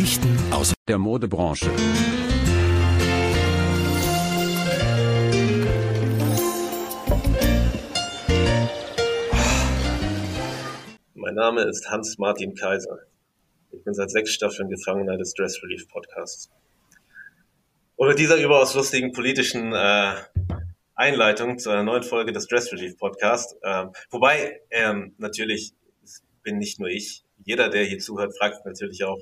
Geschichten aus der Modebranche. Mein Name ist Hans-Martin Kaiser. Ich bin seit sechs Staffeln Gefangener des Dress Relief Podcasts. Und mit dieser überaus lustigen politischen äh, Einleitung zu einer neuen Folge des Dress Relief Podcasts, äh, wobei ähm, natürlich bin nicht nur ich, jeder, der hier zuhört, fragt natürlich auch,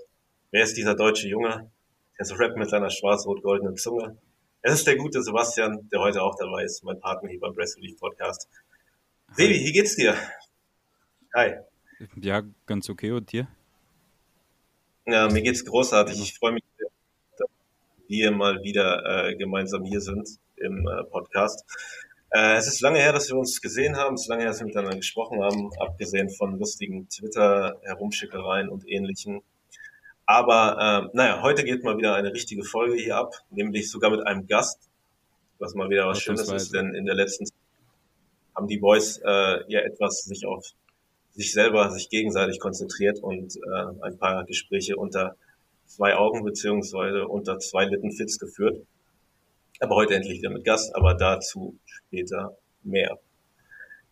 wer ist dieser deutsche Junge, der so rappt mit seiner schwarz-rot-goldenen Zunge? Es ist der gute Sebastian, der heute auch dabei ist, mein Partner hier beim Dress Relief Podcast. Sebi, wie geht's dir? Hi. Ja, ganz okay. Und dir? Ja, mir geht's großartig. Ich freue mich, dass wir mal wieder äh, gemeinsam hier sind im äh, Podcast. Äh, es ist lange her, dass wir uns gesehen haben. Es ist lange her, dass wir miteinander gesprochen haben, abgesehen von lustigen Twitter-Herumschickereien und ähnlichen. Aber äh, naja, heute geht mal wieder eine richtige Folge hier ab, nämlich sogar mit einem Gast, was mal wieder was Schönes ist, denn in der letzten Zeit haben die Boys äh, ja etwas sich auf sich selber, sich gegenseitig konzentriert und äh, ein paar Gespräche unter zwei Augen beziehungsweise unter zwei Litten Fits geführt. Aber heute endlich wieder mit Gast, aber dazu später mehr.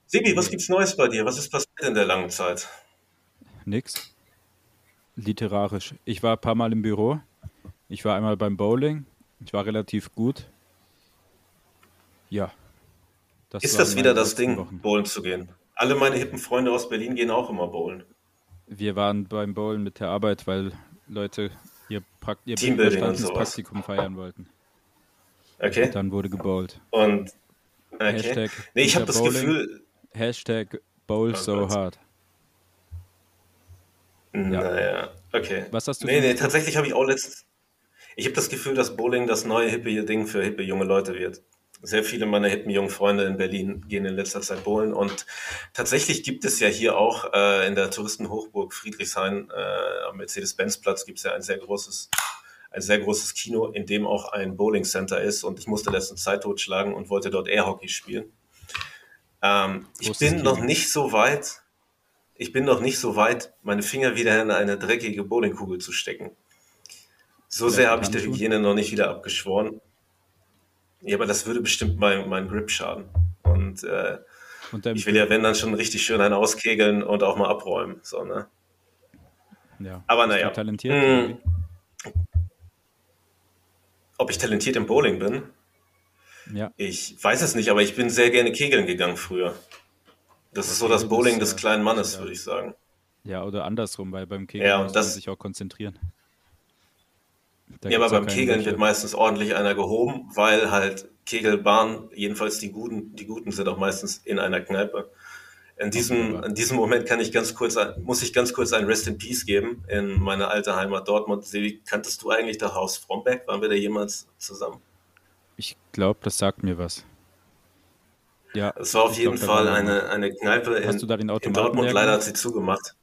Sebi, was gibt's Neues bei dir? Was ist passiert in der langen Zeit? Nix. Literarisch. Ich war ein paar Mal im Büro. Ich war einmal beim Bowling. Ich war relativ gut. Ja. Das ist das wieder das Ding, Wochen. bowlen zu gehen? Alle meine hippen Freunde aus Berlin gehen auch immer bowlen. Wir waren beim Bowlen mit der Arbeit, weil Leute ihr, pra ihr Praktikum feiern wollten. Okay. Und dann wurde gebowlt. Und okay. Hashtag nee, ich habe das Bowling, Gefühl. Hashtag Bowl oh so hard. Naja, okay. Was hast du? Nee, nee, tatsächlich habe ich auch letztens. Ich habe das Gefühl, dass Bowling das neue hippe Ding für hippe junge Leute wird. Sehr viele meiner hippen jungen Freunde in Berlin gehen in letzter Zeit bowlen und tatsächlich gibt es ja hier auch äh, in der Touristenhochburg Friedrichshain äh, am Mercedes-Benz-Platz gibt es ja ein sehr großes ein sehr großes Kino, in dem auch ein Bowling Center ist und ich musste letztens Zeit totschlagen und wollte dort Airhockey spielen. Ähm, ich bin Kino. noch nicht so weit, ich bin noch nicht so weit, meine Finger wieder in eine dreckige Bowlingkugel zu stecken. So sehr habe ich der Hygiene noch nicht wieder abgeschworen. Ja, aber das würde bestimmt mein, mein Grip schaden. Und, äh, und ich will ja, wenn dann schon richtig schön einen auskegeln und auch mal abräumen. So, ne? Ja. Aber naja. Talentiert, hm, ob ich talentiert im Bowling bin? Ja. Ich weiß es nicht, aber ich bin sehr gerne kegeln gegangen früher. Das ist so das Bowling des kleinen Mannes, ja. würde ich sagen. Ja, oder andersrum, weil beim Kegeln ja, muss man sich auch konzentrieren. Da ja, aber beim Kegeln wird meistens ordentlich einer gehoben, weil halt Kegelbahn, jedenfalls die Guten, die Guten sind auch meistens in einer Kneipe. In diesem, in diesem Moment kann ich ganz kurz, muss ich ganz kurz ein Rest in Peace geben in meine alte Heimat Dortmund. Sevi, kanntest du eigentlich das Haus Frombeck? Waren wir da jemals zusammen? Ich glaube, das sagt mir was. Ja. Es war auf jeden glaub, Fall eine, eine Kneipe in, in Dortmund. Leider hat sie zugemacht.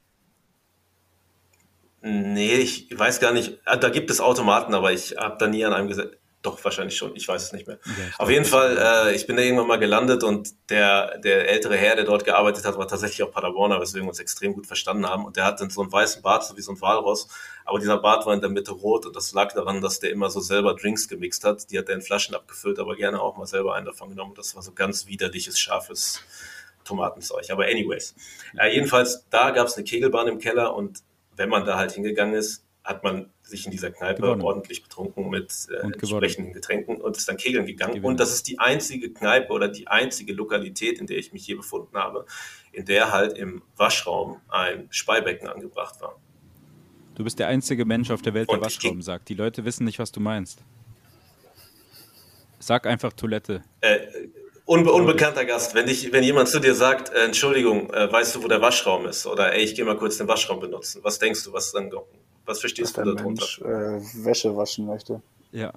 Nee, ich weiß gar nicht. Ah, da gibt es Automaten, aber ich habe da nie an einem gesessen. Doch, wahrscheinlich schon. Ich weiß es nicht mehr. Ja, Auf jeden Fall, äh, ich bin da irgendwann mal gelandet und der, der ältere Herr, der dort gearbeitet hat, war tatsächlich auch Paderborner, weswegen wir uns extrem gut verstanden haben. Und der hatte so einen weißen Bart, so wie so ein Walross. Aber dieser Bart war in der Mitte rot und das lag daran, dass der immer so selber Drinks gemixt hat. Die hat er in Flaschen abgefüllt, aber gerne auch mal selber einen davon genommen. Das war so ganz widerliches, scharfes Tomatenzeug. Aber anyways. Äh, jedenfalls, da gab es eine Kegelbahn im Keller und wenn man da halt hingegangen ist, hat man sich in dieser Kneipe gewonnen. ordentlich betrunken mit äh, entsprechenden Getränken und ist dann kegeln gegangen. Gewonnen. Und das ist die einzige Kneipe oder die einzige Lokalität, in der ich mich je befunden habe, in der halt im Waschraum ein Speibecken angebracht war. Du bist der einzige Mensch auf der Welt, der und Waschraum sagt. Die Leute wissen nicht, was du meinst. Sag einfach Toilette. Äh, unbe unbekannter Gast, wenn, dich, wenn jemand zu dir sagt, äh, Entschuldigung, äh, weißt du, wo der Waschraum ist? Oder ey, ich gehe mal kurz den Waschraum benutzen. Was denkst du, was dann was verstehst Dass du darunter? Mensch, äh, Wäsche waschen möchte. Ja.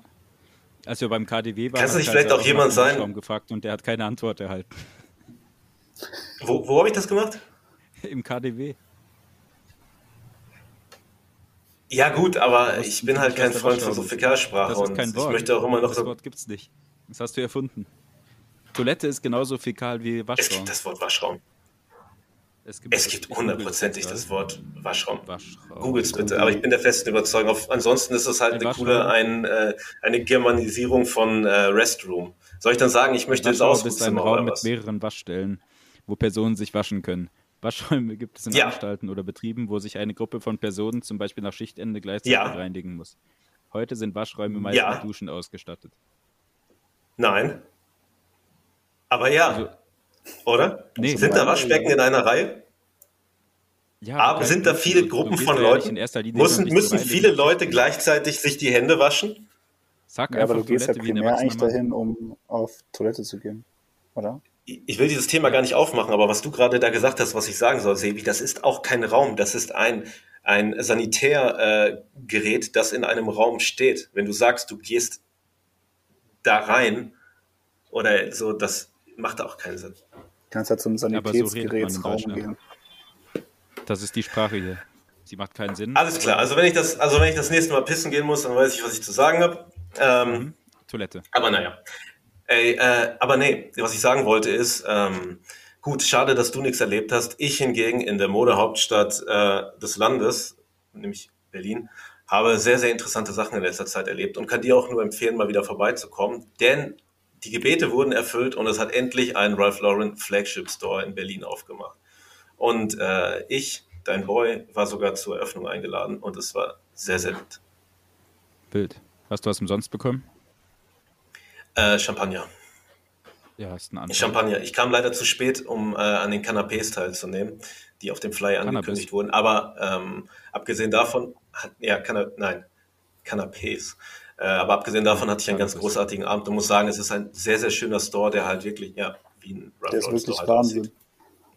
Als wir beim KDW waren, Kannst du nicht vielleicht auch jemand sein? gefragt und der hat keine Antwort erhalten. Wo, wo habe ich das gemacht? Im KDW. Ja gut, aber ich bin halt kein Freund von so Fäkalsprache und kein Wort. ich möchte auch immer noch das so... Das Wort gibt's nicht. Das hast du erfunden. Toilette ist genauso fäkal wie Waschraum. Es gibt das Wort Waschraum. Es gibt, Es gibt hundertprozentig das Wort Waschraum. Waschraum. Googles bitte, aber ich bin der festen Überzeugung. Auf, ansonsten ist es halt Ein eine Waschraum. coole ein, äh, eine Germanisierung von äh, Restroom. Soll ich dann sagen, ich möchte ins Waschraum ist ein Raum mit mehreren Waschstellen, wo Personen sich waschen können. Waschräume gibt es in Ja. Anstalten oder Betrieben, wo sich eine Gruppe von Personen zum Beispiel nach Schichtende gleichzeitig Ja. reinigen muss. Heute sind Waschräume meist Ja. mit Duschen ausgestattet. Nein. Aber ja, Also- oder? Nee. Sind da Waschbecken in einer Reihe? Ja, Aber du sind da viele du- du Gruppen gehst von ja Leuten? in erster Linie Müssen, müssen viele Leute gleichzeitig sich die Hände waschen? Sag Ja, aber einfach du gehst ja Toilette wie ein primär eigentlich dahin, um auf Toilette zu gehen, oder? Ich will dieses Thema gar nicht aufmachen, aber was du gerade da gesagt hast, was ich sagen soll, Sebi, das ist auch kein Raum, das ist ein, ein Sanitärgerät, äh, das in einem Raum steht. Wenn du sagst, du gehst da rein oder so, das macht auch keinen Sinn. Du kannst ja zum aber so Sanitätsgerätsraum Deutschland. gehen. Das ist die Sprache hier. Sie macht keinen Sinn. Alles klar, also wenn ich das, also wenn ich das nächste Mal pissen gehen muss, dann weiß ich, was ich zu sagen habe. Ähm, Toilette. Aber naja. Ey, äh, aber nee, was ich sagen wollte ist, ähm, gut, schade, dass du nichts erlebt hast. Ich hingegen in der Modehauptstadt äh, des Landes, nämlich Berlin, habe sehr, sehr interessante Sachen in letzter Zeit erlebt und kann dir auch nur empfehlen, mal wieder vorbeizukommen, denn die Gebete wurden erfüllt und es hat endlich ein Ralph Lauren Flagship Store in Berlin aufgemacht. Und äh, ich, dein Boy, war sogar zur Eröffnung eingeladen und es war sehr, sehr gut. Bild. Hast du was umsonst bekommen? Äh, Champagner. Ja, ist ein Anfang. Champagner. Ich kam leider zu spät, um äh, an den Canapés teilzunehmen, die auf dem Flyer Cannabis. angekündigt wurden. Aber ähm, abgesehen davon, hat, ja, Canna nein, Canapés. Äh, aber abgesehen davon hatte ich einen ganz Cannabis. großartigen Abend und muss sagen, es ist ein sehr, sehr schöner Store, der halt wirklich, ja, wie ein Ralph Der ist wirklich Store halt Wahnsinn. aussieht.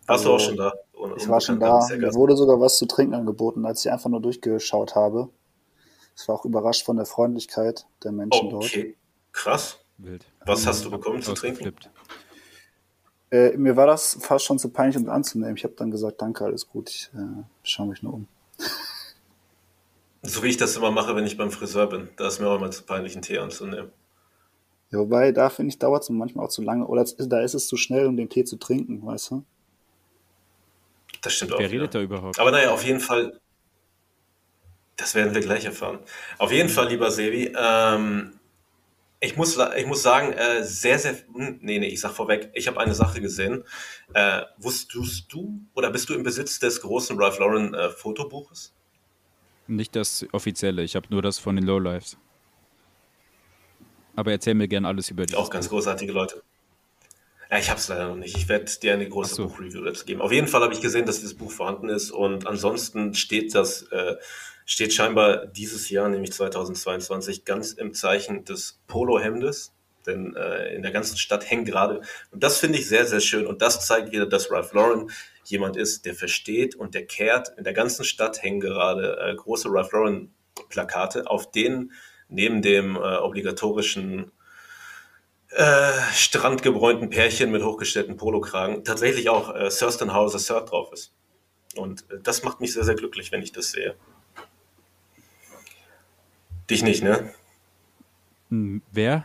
Warst du auch Also, schon da? Un- Ich war schon da. ganz Mir wurde sogar was zu trinken angeboten, als ich einfach nur durchgeschaut habe. Ich war auch überrascht von der Freundlichkeit der Menschen dort. Okay, krass. Wild. Was hast du bekommen zu trinken? Äh, mir war das fast schon zu peinlich, um es anzunehmen. Ich habe dann gesagt, danke, alles gut, ich äh, schaue mich nur um. So wie ich das immer mache, wenn ich beim Friseur bin. Da ist mir auch immer zu peinlich, einen Tee anzunehmen. Ja, wobei, da finde ich, dauert es manchmal auch zu lange. Oder da ist es zu schnell, um den Tee zu trinken, weißt du? Das stimmt auch. Wer redet da überhaupt? Aber naja, auf jeden Fall, das werden wir gleich erfahren. Auf jeden Fall, lieber Sebi, ähm, ich, muss, ich muss sagen, äh, sehr, sehr, hm, nee, nee, ich sag vorweg, ich habe eine Sache gesehen. Äh, wusstest du oder bist du im Besitz des großen Ralph Lauren äh, Fotobuches? Nicht das offizielle, ich habe nur das von den Lowlifes. Aber erzähl mir gern alles über die. Auch ganz großartige Leute. Ja, ich habe es leider noch nicht. Ich werde dir eine große so. Buchreview dazu geben. Auf jeden Fall habe ich gesehen, dass dieses Buch vorhanden ist und ansonsten steht das äh, steht scheinbar dieses Jahr, nämlich 2022, ganz im Zeichen des Polohemdes. Denn äh, in der ganzen Stadt hängen gerade, und das finde ich sehr, sehr schön. Und das zeigt wieder, dass Ralph Lauren jemand ist, der versteht und der kehrt. In der ganzen Stadt hängen gerade äh, große Ralph Lauren Plakate, auf denen neben dem äh, obligatorischen äh, strandgebräunten Pärchen mit hochgestellten Polokragen tatsächlich auch äh, Thurston Hauser Shirt drauf ist. Und äh, das macht mich sehr, sehr glücklich, wenn ich das sehe. Dich nicht, ne? Hm, Wer?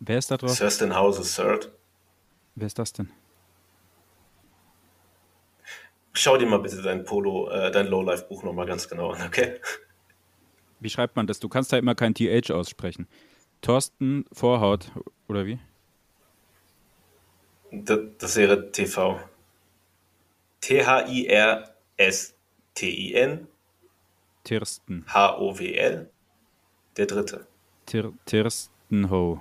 Wer ist da drauf? Thurston Hauser Shirt. Wer ist das denn? Schau dir mal bitte dein Polo, äh, dein Lowlife-Buch nochmal ganz genau an, okay? Wie schreibt man das? Du kannst da immer kein TH aussprechen. Thorsten Vorhaut, oder wie? Das, wäre TV. T-H-I-R-S-T-I-N Tirsten. H-O-W-L. Der dritte. Tir Tirstenho.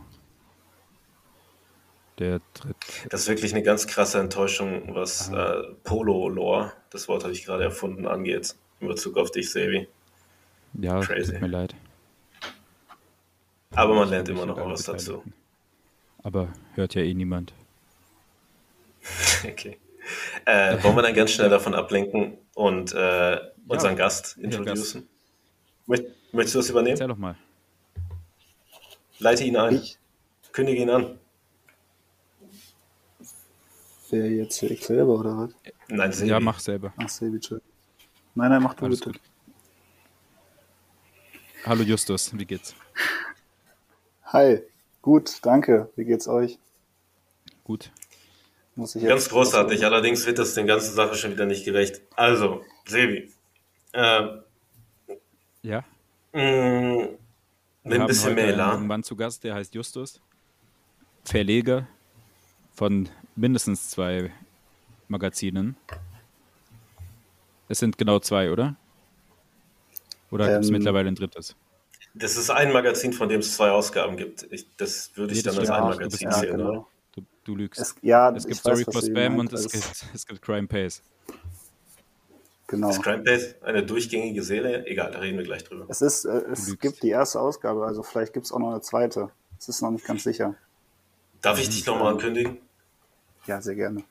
Der dritte. Das ist wirklich eine ganz krasse Enttäuschung, was äh, Polo-Lore, das Wort habe ich gerade erfunden, angeht. In Bezug auf dich, Sevi. Ja, Crazy. tut mir leid. Aber man lernt immer noch was dazu. Aber hört ja eh niemand. Okay. Äh, wollen wir dann ganz schnell davon ablenken und äh, unseren Gast introducen? Möcht- Möchtest du das übernehmen? Erzähl doch mal. Leite ihn ein. Ich? Kündige ihn an. Wer jetzt ich selber oder was? Nein, Sevi. Ja, mach selber. Ach, Sebi, chill. Nein, nein, mach du Alles bitte. gut. Hallo Justus, wie geht's? Hi, gut, danke. Wie geht's euch? Gut. Muss ich Ganz großartig, allerdings wird das den ganzen Sache schon wieder nicht gerecht. Also, Sebi, äh, Ja. mh, Wir mit ein bisschen mehr Elan. Mann zu Gast, der heißt Justus. Verleger von mindestens zwei Magazinen. Es sind genau zwei, oder? Oder gibt es Ähm, mittlerweile ein drittes? Das ist ein Magazin, von dem es zwei Ausgaben gibt. Ich, das würde ich dann als ein Magazin sehen. genau. oder? Du, du lügst. Es, ja, es gibt ich weiß, for Spam und es gibt, es gibt Crime Pays. Genau. Ist Crime Base eine durchgängige Serie? Egal, da reden wir gleich drüber. Es, ist, äh, es gibt die erste Ausgabe, also vielleicht gibt es auch noch eine zweite. Es ist noch nicht ganz sicher. Darf ich dich nochmal ankündigen? Ja, sehr gerne.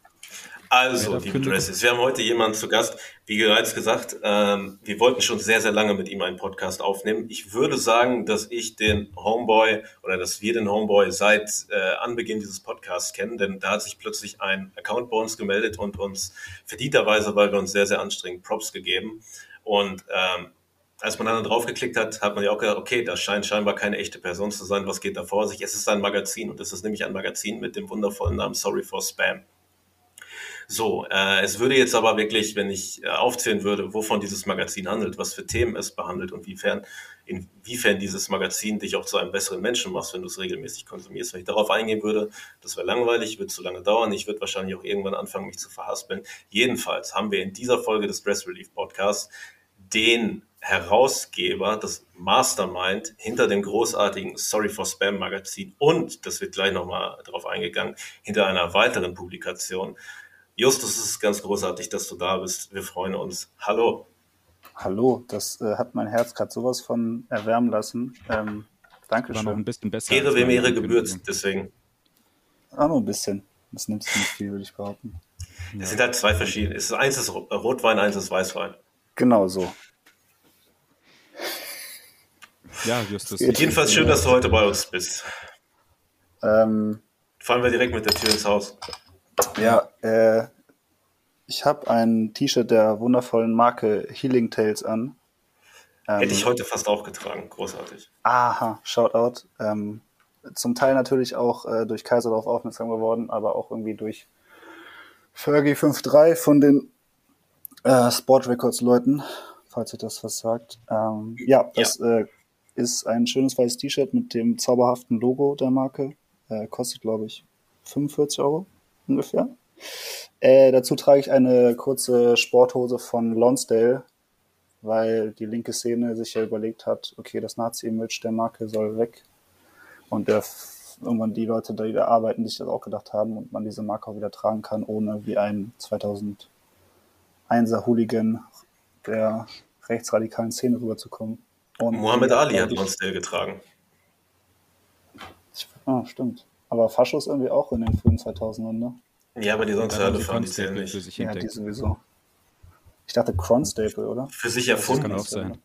Also, liebe? Dresses, wir haben heute jemanden zu Gast. Wie bereits gesagt, ähm, wir wollten schon sehr, sehr lange mit ihm einen Podcast aufnehmen. Ich würde sagen, dass ich den Homeboy oder dass wir den Homeboy seit äh, Anbeginn dieses Podcasts kennen, denn da hat sich plötzlich ein Account bei uns gemeldet und uns verdienterweise, weil wir uns sehr, sehr anstrengen, Props gegeben. Und ähm, als man dann draufgeklickt hat, hat man ja auch gedacht, okay, das scheint scheinbar keine echte Person zu sein. Was geht da vor sich? Es ist ein Magazin und es ist nämlich ein Magazin mit dem wundervollen Namen Sorry for Spam. So, äh, es würde jetzt aber wirklich, wenn ich äh, aufzählen würde, wovon dieses Magazin handelt, was für Themen es behandelt und wiefern, inwiefern dieses Magazin dich auch zu einem besseren Menschen macht, wenn du es regelmäßig konsumierst. Wenn ich darauf eingehen würde, das wäre langweilig, wird zu lange dauern. Ich würde wahrscheinlich auch irgendwann anfangen, mich zu verhaspeln. Jedenfalls haben wir in dieser Folge des Stress Relief Podcasts den Herausgeber, das Mastermind hinter dem großartigen Sorry for Spam Magazin und, das wird gleich nochmal drauf eingegangen, hinter einer weiteren Publikation. Justus, es ist ganz großartig, dass du da bist. Wir freuen uns. Hallo. Hallo, das äh, hat mein Herz gerade sowas von erwärmen lassen. Ähm, War noch Dankeschön. ein bisschen besser. Ehre, wem Ehre gebührt, deswegen. Ah, nur ein bisschen. Das nimmt sich nicht viel, würde ich behaupten. Es sind halt zwei verschiedene. Es ist eins ist Ro- Rotwein, eins ist Weißwein. Genau so. Ja, Justus. Jedenfalls schön, dass du heute bei uns bist. Ähm, Fallen wir direkt mit der Tür ins Haus. Ja, äh, ich habe ein T-Shirt der wundervollen Marke Healing Tales an. Ähm, Hätte ich heute fast auch getragen. Großartig. Aha, Shoutout. Ähm, zum Teil natürlich auch äh, durch Kaiserdorf aufmerksam geworden, aber auch irgendwie durch Fergie 5.3 von den äh, Sport Records Leuten, falls ihr das was sagt. Ähm, ja, das Äh, ist ein schönes weißes T-Shirt mit dem zauberhaften Logo der Marke. Äh, kostet, glaube ich, 45 Euro ungefähr. Äh, dazu trage ich eine kurze Sporthose von Lonsdale, weil die linke Szene sich ja überlegt hat, okay, das Nazi-Image der Marke soll weg. Und der, irgendwann die Leute, die da arbeiten, sich das auch gedacht haben und man diese Marke auch wieder tragen kann, ohne wie ein 2001er Hooligan der rechtsradikalen Szene rüberzukommen. Und Muhammad Ali hat Lonsdale getragen. Ah, stimmt. Aber Faschos irgendwie auch in den frühen 2000ern, ne? Ja, aber die sonst Hölle sie fahren, die zählen Constable für nicht. sich Ja, die sowieso. Ich dachte Cronstaple, oder? Für sich Das kann erfunden. auch sein.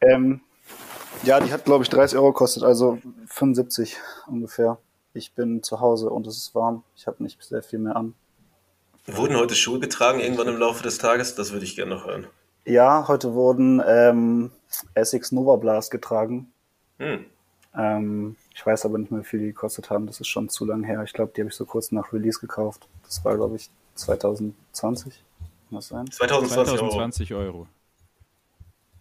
Ähm, ja, die hat, glaube ich, 30 Euro gekostet, also 75 ungefähr. Ich bin zu Hause und es ist warm. Ich habe nicht sehr viel mehr an. Wurden heute Schuhe getragen irgendwann im Laufe des Tages? Das würde ich gerne noch hören. Ja, heute wurden ähm, Essex Nova Blast getragen. Hm. Ähm, ich weiß aber nicht mehr, wie viel die gekostet haben. Das ist schon zu lang her. Ich glaube, die habe ich so kurz nach Release gekauft. Das war, glaube ich, 2020. Kann das sein? 2020 Euro. 2020 Euro.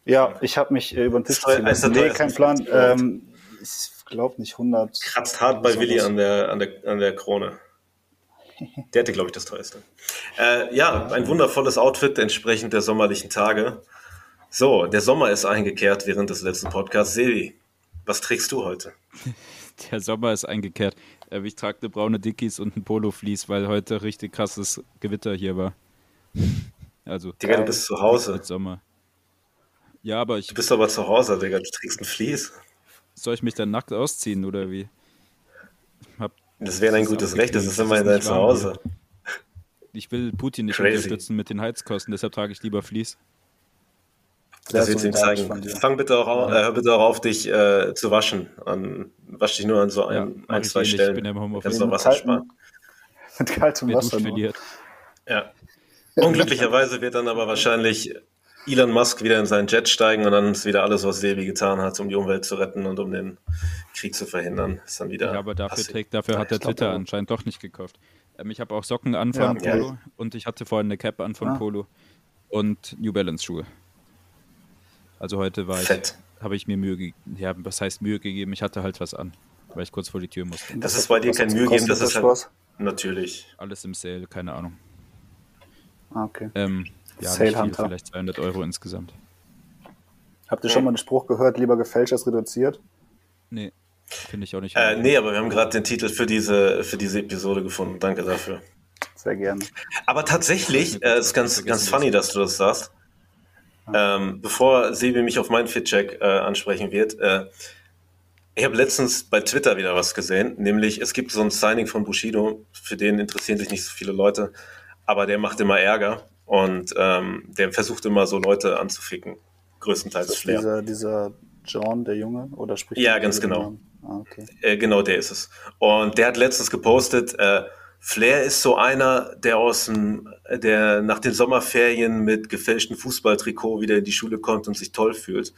Ja, ich habe mich äh, über den Tisch war ziehen lassen. Nee, kein Plan. Ähm, ich glaube nicht 100. Kratzt hart bei Willi an der, an der, an der Krone. Der hatte, glaube ich, das teuerste. Äh, ja, ein wundervolles Outfit entsprechend der sommerlichen Tage. So, der Sommer ist eingekehrt während des letzten Podcasts. Sevi, was trägst du heute? Der Sommer ist eingekehrt. Äh, Ich trage eine braune Dickies und ein Polo-Fleece, weil heute richtig krasses Gewitter hier war. Also, Digga, du bist zu Hause. Sommer. Ja, aber ich, Du bist aber zu Hause, Digga. Du trägst ein Vlies. soll ich mich dann nackt ausziehen oder wie? Hab, Das wäre ein gutes Recht. Das ist immerhin dein nicht warm Zuhause. Ich will Putin nicht Crazy. unterstützen mit den Heizkosten, deshalb trage ich lieber Fleece. Sehr Das wird ihm zeigen. Fang bitte auch auf, äh, hör bitte auch auf, dich äh, zu waschen. An, wasch dich nur an so Ja, ein, mach ein ich zwei eh. Ich Stellen. bin ja im Homeoffice. Kannst du noch Wasser sparen. Mit kaltem Wasser. Ja. Unglücklicherweise wird dann aber wahrscheinlich Elon Musk wieder in seinen Jet steigen und dann ist wieder alles, was Sebi getan hat, um die Umwelt zu retten und um den Krieg zu verhindern, ist dann wieder. Ja, aber dafür, trägt, dafür hat der ich glaub Twitter auch. anscheinend doch nicht gekauft. Ähm, ich habe auch Socken an von Ja, Polo und ich hatte vorhin eine Cap an von Ah. Polo und New Balance Schuhe. Also heute war ich, habe ich mir Mühe gegeben. Ja, was heißt Mühe gegeben? Ich hatte halt was an, weil ich kurz vor die Tür musste. Das ist bei dir Was kein Mühe geben, das ist halt Spaß? natürlich. Alles im Sale, keine Ahnung. Ah, okay. Ähm, ja, Sale Hunter. vielleicht 200 Euro insgesamt. Habt ihr schon mal den Spruch gehört, lieber gefälscht als reduziert? Nee, finde ich auch nicht. Äh, nee, aber wir haben gerade den Titel für diese, für diese Episode gefunden. Danke dafür. Sehr gerne. Aber tatsächlich, Das äh, ist ganz, ganz funny, das dass du das sagst. Ähm, bevor Sebi mich auf meinen Fitcheck äh, ansprechen wird, äh, ich habe letztens bei Twitter wieder was gesehen, nämlich es gibt so ein Signing von Bushido, für den interessieren sich nicht so viele Leute, aber der macht immer Ärger und ähm, der versucht immer so Leute anzuficken, größtenteils Ist Flair. dieser, dieser John, der Junge? Oder spricht Ja, ganz genau. Ah, okay. Äh, genau, der ist es. Und der hat letztens gepostet, äh, Flair ist so einer, der aus dem, der nach den Sommerferien mit gefälschten Fußballtrikot wieder in die Schule kommt und sich toll fühlt.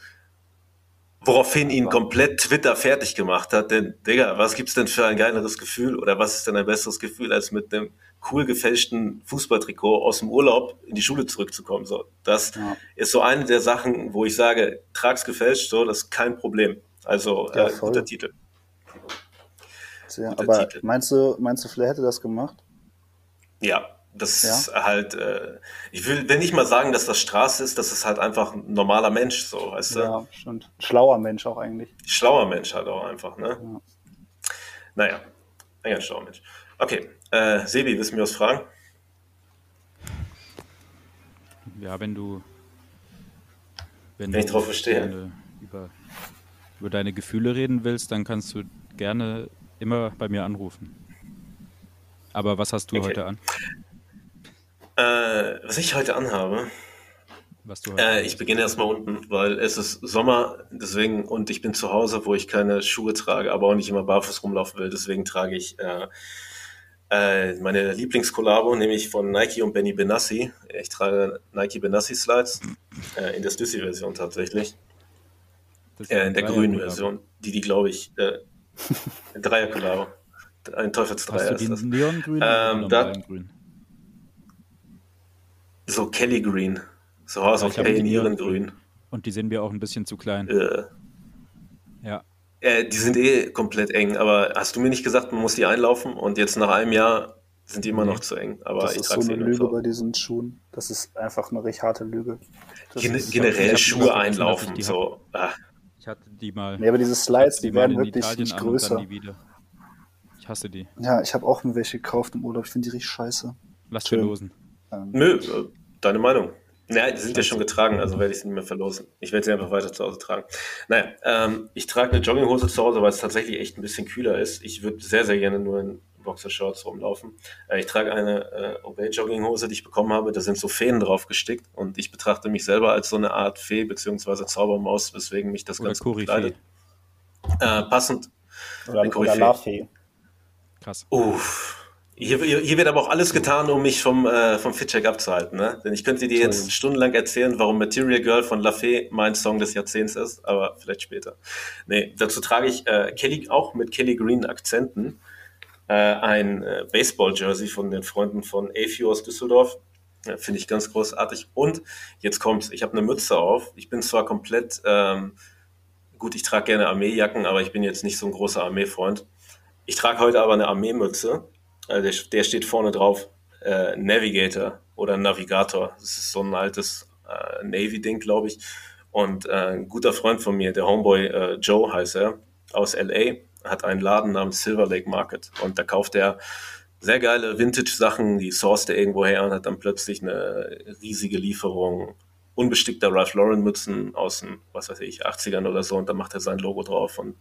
Woraufhin ihn komplett Twitter fertig gemacht hat, denn, Digga, was gibt's denn für ein geileres Gefühl oder was ist denn ein besseres Gefühl, als mit einem cool gefälschten Fußballtrikot aus dem Urlaub in die Schule zurückzukommen? So, das Ja. ist so eine der Sachen, wo ich sage, trag's gefälscht, so, das ist kein Problem. Also, Ja, äh, guter Titel. Sehr, aber Titel. meinst du, meinst du, Flair hätte das gemacht? Ja, das Ja? ist halt, äh, ich will, will nicht mal sagen, dass das Straße ist, das ist halt einfach ein normaler Mensch, so, weißt du? Ja, stimmt. Schlauer Mensch auch eigentlich. Schlauer Mensch halt auch einfach, ne? Ja. Naja, ein ganz schlauer Mensch. Okay, äh, Sebi, willst du mir was fragen? Ja, wenn du. Wenn, Wenn ich du drauf verstehe. Über, über deine Gefühle reden willst, dann kannst du gerne immer bei mir anrufen. Aber was hast du Okay. heute an? Äh, was ich heute anhabe, Was du heute äh, ich beginne erstmal unten, weil es ist Sommer, deswegen, und ich bin zu Hause, wo ich keine Schuhe trage, aber auch nicht immer barfuß rumlaufen will, deswegen trage ich äh, äh, meine Lieblingskollabo, nämlich von Nike und Benny Benassi. Ich trage Nike Benassi Slides, äh, in der Stussy-Version tatsächlich. Äh, in der grünen. Version, die die, glaube ich, äh, Dreier-Kollabo. Ein Teufelsdreier Hast du ist das. Neongrün oder Ähm, die da- Grün? So Kelly Green. So House of Pain, die Nierengrün. Und die sind mir auch ein bisschen zu klein. Äh, Ja. äh, die sind eh komplett eng, aber hast du mir nicht gesagt, man muss die einlaufen und jetzt nach einem Jahr sind die immer Nee. noch zu eng. Aber Das ich ist so eine Lüge bei diesen Schuhen. Das ist einfach eine richtig harte Lüge. Gen generell Schuhe einlaufen. ich die So. Ah, Ich hatte die mal. nee, aber diese Slides, die mal werden wirklich Italien nicht größer. Ich hasse die. Ja, ich habe auch mir welche gekauft im Urlaub. Ich finde die richtig scheiße. Lass Schön. verlosen. Ähm, nö, äh, deine Meinung. Naja, die sind ja schon getragen, also werde ich sie nicht mehr verlosen. Ich werde sie einfach weiter zu Hause tragen. Naja, ähm, ich trage eine Jogginghose zu Hause, weil es tatsächlich echt ein bisschen kühler ist. Ich würde sehr, sehr gerne nur in Boxershorts rumlaufen. Äh, ich trage eine äh, Obey-Jogginghose, die ich bekommen habe. Da sind so Feen drauf gestickt und ich betrachte mich selber als so eine Art Fee bzw. Zaubermaus, weswegen mich das Oder ganz gut Koryphäe. kleidet. Äh, passend. oder Eine oder. Lafee. Krass. Uff. Hier, hier, hier wird aber auch alles getan, um mich vom, äh, vom Fitcheck abzuhalten. Ne? Denn ich könnte dir jetzt stundenlang erzählen, warum Material Girl von Lafay mein Song des Jahrzehnts ist, aber vielleicht später. Nee, dazu trage ich äh, Kelly, auch mit Kelly Green Akzenten, äh, ein äh, Baseball-Jersey von den Freunden von AFU aus Düsseldorf. Finde ich ganz großartig. Und jetzt kommt's, ich habe eine Mütze auf. Ich bin zwar komplett, ähm, gut, ich trage gerne Armeejacken, aber ich bin jetzt nicht so ein großer Armeefreund. Ich trage heute aber eine Armeemütze. Äh, der, der steht vorne drauf äh, Navigator oder Navigator. Das ist so ein altes äh, Navy-Ding, glaube ich. Und äh, ein guter Freund von mir, der Homeboy äh, Joe heißt er, aus LA, hat einen Laden namens Silver Lake Market. Und da kauft er sehr geile Vintage-Sachen, die sourced er irgendwo her und hat dann plötzlich eine riesige Lieferung unbestickter Ralph Lauren Mützen aus den, was weiß ich, 80ern oder so und dann macht er sein Logo drauf und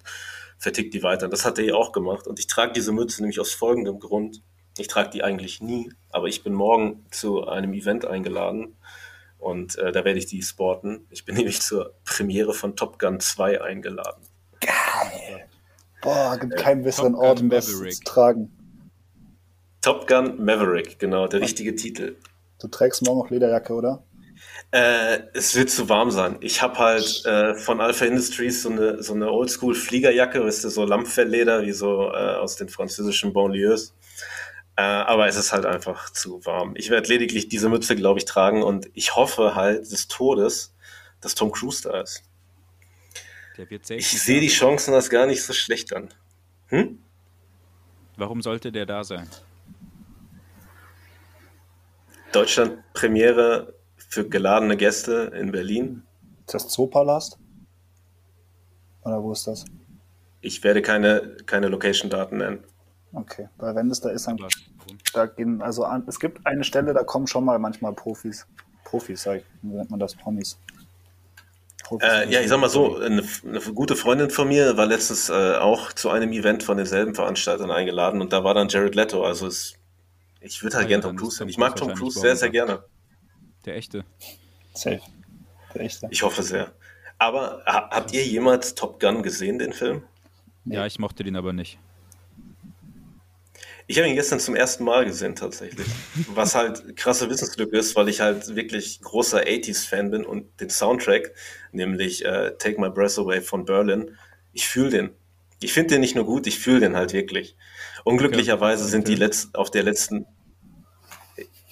vertickt die weiter. Das hat er auch gemacht und ich trage diese Mütze nämlich aus folgendem Grund. Ich trage die eigentlich nie, aber ich bin morgen zu einem Event eingeladen und äh, da werde ich die sporten. Ich bin nämlich zur Premiere von Top Gun 2 eingeladen. Boah, gibt keinen besseren Top Ort, um das Maverick. zu tragen. Top Gun Maverick, genau, der richtige Titel. Du trägst morgen auch Lederjacke, oder? Äh, es wird zu warm sein. Ich habe halt äh, von Alpha Industries so eine, so eine Oldschool-Fliegerjacke, weißt du, so Lammfellleder, wie so äh, aus den französischen Banlieues. Äh, aber es ist halt einfach zu warm. Ich werde lediglich diese Mütze, glaube ich, tragen und ich hoffe halt des Todes, dass Tom Cruise da ist. Ich sehe die Chancen das gar nicht so schlecht an. Hm? Warum sollte der da sein? Deutschland Premiere für geladene Gäste in Berlin. Ist das Zoopalast? Oder wo ist das? Ich werde keine, keine Location-Daten nennen. Okay, weil wenn es da ist, dann da gehen, also an, es gibt eine Stelle, da kommen schon mal manchmal Profis. Profis, sag ich, wie nennt man das? Promis. Äh, ja, ich sag mal so, eine, eine, gute Freundin von mir war letztens äh, auch zu einem Event von denselben Veranstaltern eingeladen und da war dann Jared Leto. Also es, ich würde halt ja, gerne Tom Cruise sehen. Ich mag Tom Cruise sehr, sehr gerne. Der echte. Safe. Der echte. Ich hoffe sehr. Aber habt ihr jemals Top Gun gesehen, den Film? Ja, ich mochte den aber nicht. Ich habe ihn gestern zum ersten Mal gesehen, tatsächlich. Was halt krasse Wissenslücke ist, weil ich halt wirklich großer 80s-Fan bin und den Soundtrack, nämlich äh, Take My Breath Away von Berlin, ich fühle den. Ich finde den nicht nur gut, ich fühle den halt wirklich. Unglücklicherweise okay. sind die letzt, auf der letzten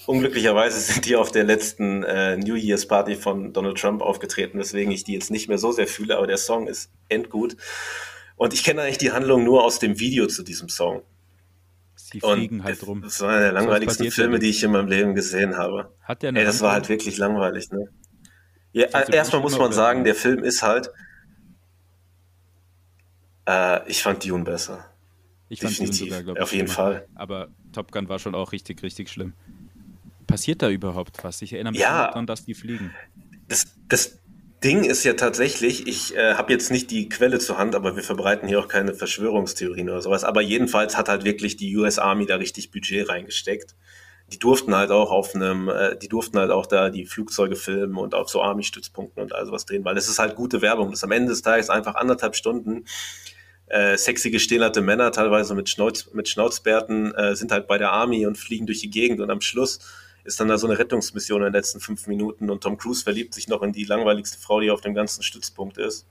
Unglücklicherweise sind die auf der letzten äh, New Year's Party von Donald Trump aufgetreten, weswegen ich die jetzt nicht mehr so sehr fühle, aber der Song ist endgut. Und ich kenne eigentlich die Handlung nur aus dem Video zu diesem Song. Sie fliegen und halt rum. Das war einer der langweiligsten Filme, die ich in meinem Leben gesehen habe. Hat der Ey, das war halt wirklich langweilig, ne? Ja, erstmal muss man sagen, der Film ist halt. Äh, ich fand Dune besser. Ich fand Definitiv. Dune sogar, Auf jeden Fall. Aber Top Gun war schon auch richtig, richtig schlimm passiert da überhaupt was? Ich erinnere mich ja, daran, dass die fliegen. Das, das Ding ist ja tatsächlich, ich äh, habe jetzt nicht die Quelle zur Hand, aber wir verbreiten hier auch keine Verschwörungstheorien oder sowas. Aber jedenfalls hat halt wirklich die US Army da richtig Budget reingesteckt. Die durften halt auch auf einem, äh, die durften halt auch da die Flugzeuge filmen und auf so Army-Stützpunkten und all sowas drehen, weil es ist halt gute Werbung. Das ist am Ende des Tages einfach anderthalb Stunden äh, sexy gestählerte Männer, teilweise mit, Schnauz, mit Schnauzbärten, äh, sind halt bei der Army und fliegen durch die Gegend und am Schluss ist dann da so eine Rettungsmission in den letzten fünf Minuten und Tom Cruise verliebt sich noch in die langweiligste Frau, die auf dem ganzen Stützpunkt ist.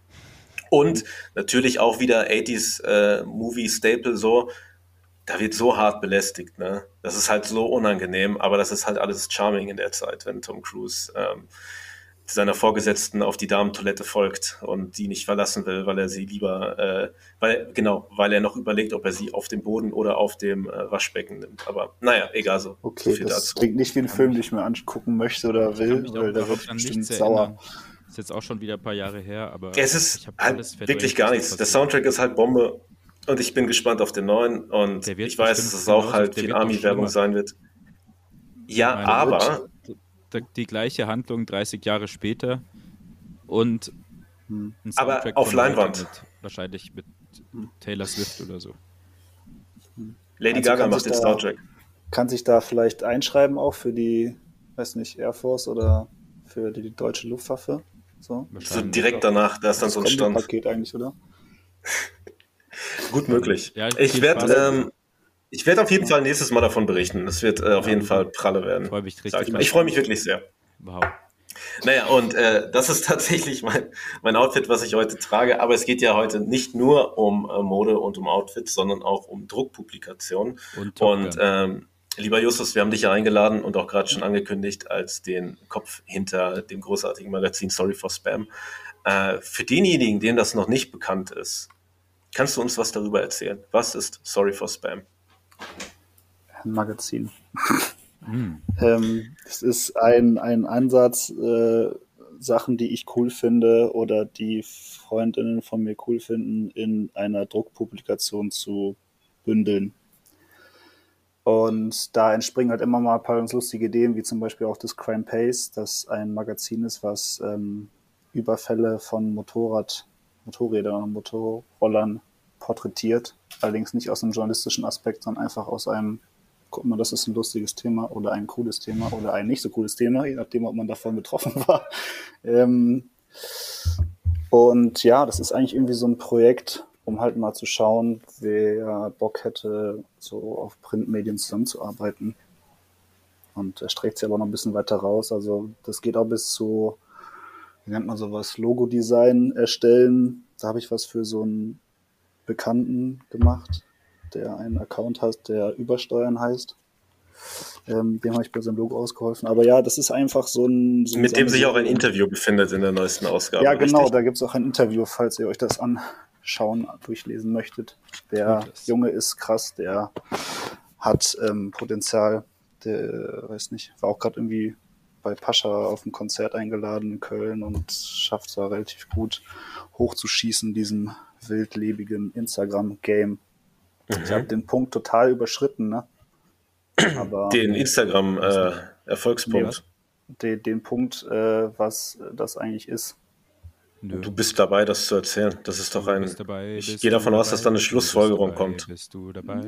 Und natürlich auch wieder 80s äh, Movie Staple so, da wird so hart belästigt, ne? Das ist halt so unangenehm, aber das ist halt alles charming in der Zeit, wenn Tom Cruise ähm, seiner Vorgesetzten auf die Damentoilette folgt und die nicht verlassen will, weil er sie lieber, äh, weil genau, weil er noch überlegt, ob er sie auf dem Boden oder auf dem äh, Waschbecken nimmt. Aber naja, egal so. Okay, so das dazu. klingt nicht wie ein Film, den ich mir angucken möchte oder will, weil da wird bestimmt sauer. Ist jetzt auch schon wieder ein paar Jahre her, aber es ist halt wirklich gar nichts. Der Soundtrack ist halt Bombe und ich bin gespannt auf den neuen und ich weiß, dass es auch halt viel Army-Werbung sein wird. Ja, aber die gleiche Handlung 30 Jahre später und hm. Aber auf Leinwand. Mit, wahrscheinlich mit Taylor Swift oder so. Lady also Gaga macht den Soundtrack. Kann sich da vielleicht einschreiben auch für die, weiß nicht, Air Force oder für die deutsche Luftwaffe? So, so direkt danach, da ist dann so ein Stand. Paket eigentlich, oder? Gut möglich. Ja, ich werde ähm, ich werde auf jeden Fall nächstes Mal davon berichten. Es wird äh, auf jeden Fall pralle werden. Freu mich richtig. Ich, ich freue mich wirklich sehr. Wow. Naja, und äh, das ist tatsächlich mein, mein Outfit, was ich heute trage. Aber es geht ja heute nicht nur um äh, Mode und um Outfits, sondern auch um Druckpublikation. Und, und ähm, lieber Justus, wir haben dich ja eingeladen und auch gerade schon angekündigt als den Kopf hinter dem großartigen Magazin Sorry for Spam. Äh, für denjenigen, denen das noch nicht bekannt ist, kannst du uns was darüber erzählen? Was ist Sorry for Spam? Ein Magazin. Hm. ähm, es ist ein, ein Ansatz, äh, Sachen, die ich cool finde oder die Freundinnen von mir cool finden, in einer Druckpublikation zu bündeln. Und da entspringen halt immer mal ein paar ganz lustige Ideen, wie zum Beispiel auch das Crime Pace, das ein Magazin ist, was ähm, Überfälle von Motorrad, Motorrädern und Motorrollern porträtiert. Allerdings nicht aus einem journalistischen Aspekt, sondern einfach aus einem, guck mal, das ist ein lustiges Thema oder ein cooles Thema oder ein nicht so cooles Thema, je nachdem, ob man davon betroffen war. Ähm, und ja, das ist eigentlich irgendwie so ein Projekt, um halt mal zu schauen, wer Bock hätte, so auf Printmedien zusammenzuarbeiten. Und er streckt sich aber noch ein bisschen weiter raus. Also das geht auch bis zu, wie nennt man sowas, Logo-Design erstellen. Da habe ich was für so einen Bekannten gemacht, der einen Account hat, der Übersteuern heißt. Ähm, dem habe ich bei seinem Logo ausgeholfen. Aber ja, das ist einfach so ein. So Mit dem sich auch ein Interview befindet in der neuesten Ausgabe. Ja, genau, richtig? da gibt es auch ein Interview, falls ihr euch das anschauen, durchlesen möchtet. Der Junge ist krass, der hat ähm, Potenzial. Der, weiß nicht, war auch gerade irgendwie bei Pascha auf ein Konzert eingeladen in Köln und schafft es da relativ gut hochzuschießen, diesem wildlebigen Instagram-Game. Mhm. Ich habe den Punkt total überschritten, ne? Aber, den Instagram-Erfolgspunkt. Äh, den, den, Punkt, äh, was das eigentlich ist. Nö. Du bist dabei, das zu erzählen. Das ist doch ein. Dabei, ich gehe davon aus, dass da eine Schlussfolgerung dabei, kommt. Bist du dabei?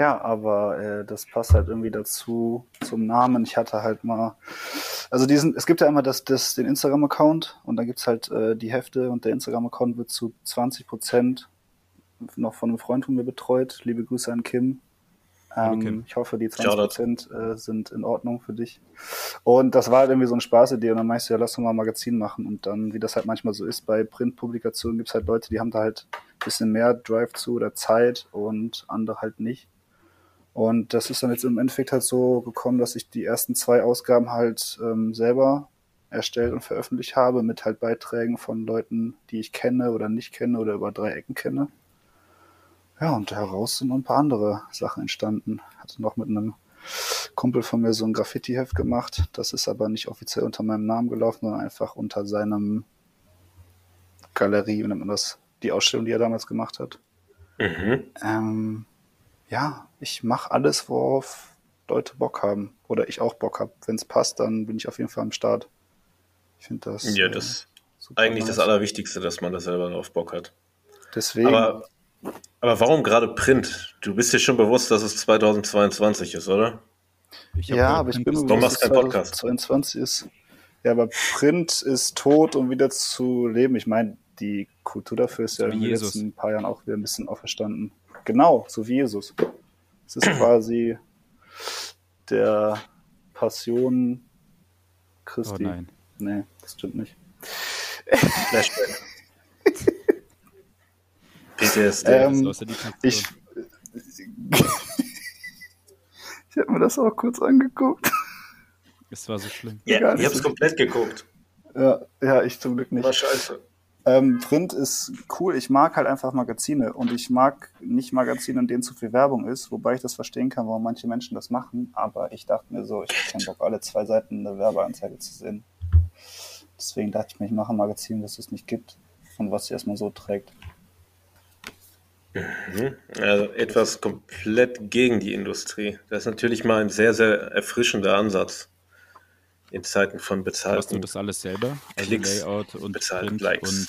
Ja, aber äh, das passt halt irgendwie dazu zum Namen. Ich hatte halt mal, also diesen, es gibt ja immer das, das den Instagram-Account und dann gibt's halt äh, die Hefte und der Instagram-Account wird zu 20 Prozent noch von einem Freund von mir betreut. Liebe Grüße an Kim. Ähm, ich hoffe, die 20 Prozent äh, sind in Ordnung für dich. Und das war halt irgendwie so eine Spaßidee. Und dann meinst du, ja, lass doch mal ein Magazin machen. Und dann, wie das halt manchmal so ist, bei Printpublikationen gibt's halt Leute, die haben da halt ein bisschen mehr Drive zu oder Zeit und andere halt nicht. Und das ist dann jetzt im Endeffekt halt so gekommen, dass ich die ersten zwei Ausgaben halt ähm, selber erstellt und veröffentlicht habe, mit halt Beiträgen von Leuten, die ich kenne oder nicht kenne oder über drei Ecken kenne. Ja, und daraus sind noch ein paar andere Sachen entstanden. Hatte noch mit einem Kumpel von mir so ein Graffiti-Heft gemacht. Das ist aber nicht offiziell unter meinem Namen gelaufen, sondern einfach unter seinem Galerie, wie nennt man das, die Ausstellung, die er damals gemacht hat. Mhm. Ähm, ja, ich mache alles, worauf Leute Bock haben. Oder ich auch Bock habe. Wenn es passt, dann bin ich auf jeden Fall am Start. Ich finde das. Ja, das äh, eigentlich nice. das Allerwichtigste, dass man da selber auf Bock hat. Deswegen. Aber aber warum gerade Print? Du bist dir schon bewusst, dass es 2022 ist, oder? ja, aber ich bin bewusst, dass es 2022 ist. Ja, aber Print ist tot, um wieder zu leben. Ich meine, die Kultur dafür ist ja in den letzten paar Jahren auch wieder ein bisschen auferstanden. Genau, so wie Jesus. Es ist quasi der Passion Christi. Oh nein. Nee, das stimmt nicht. Flashback. PTSD. Ähm, ich ich habe mir das auch kurz angeguckt. Es war so schlimm. Ja, ich habe es komplett geguckt. Ja, ja, ich zum Glück nicht. War scheiße. Ähm, Print ist cool. Ich mag halt einfach Magazine und ich mag nicht Magazine, in denen zu viel Werbung ist, wobei ich das verstehen kann, warum manche Menschen das machen. Aber ich dachte mir so, ich habe keinen Bock, alle zwei Seiten eine Werbeanzeige zu sehen. Deswegen dachte ich mir, ich mache ein Magazin, das es nicht gibt und was sich erstmal so trägt. Mhm. Also etwas komplett gegen die Industrie. Das ist natürlich mal ein sehr, sehr erfrischender Ansatz in Zeiten von bezahlten. Machst du das alles selber? Also Klicks, Layout und Print und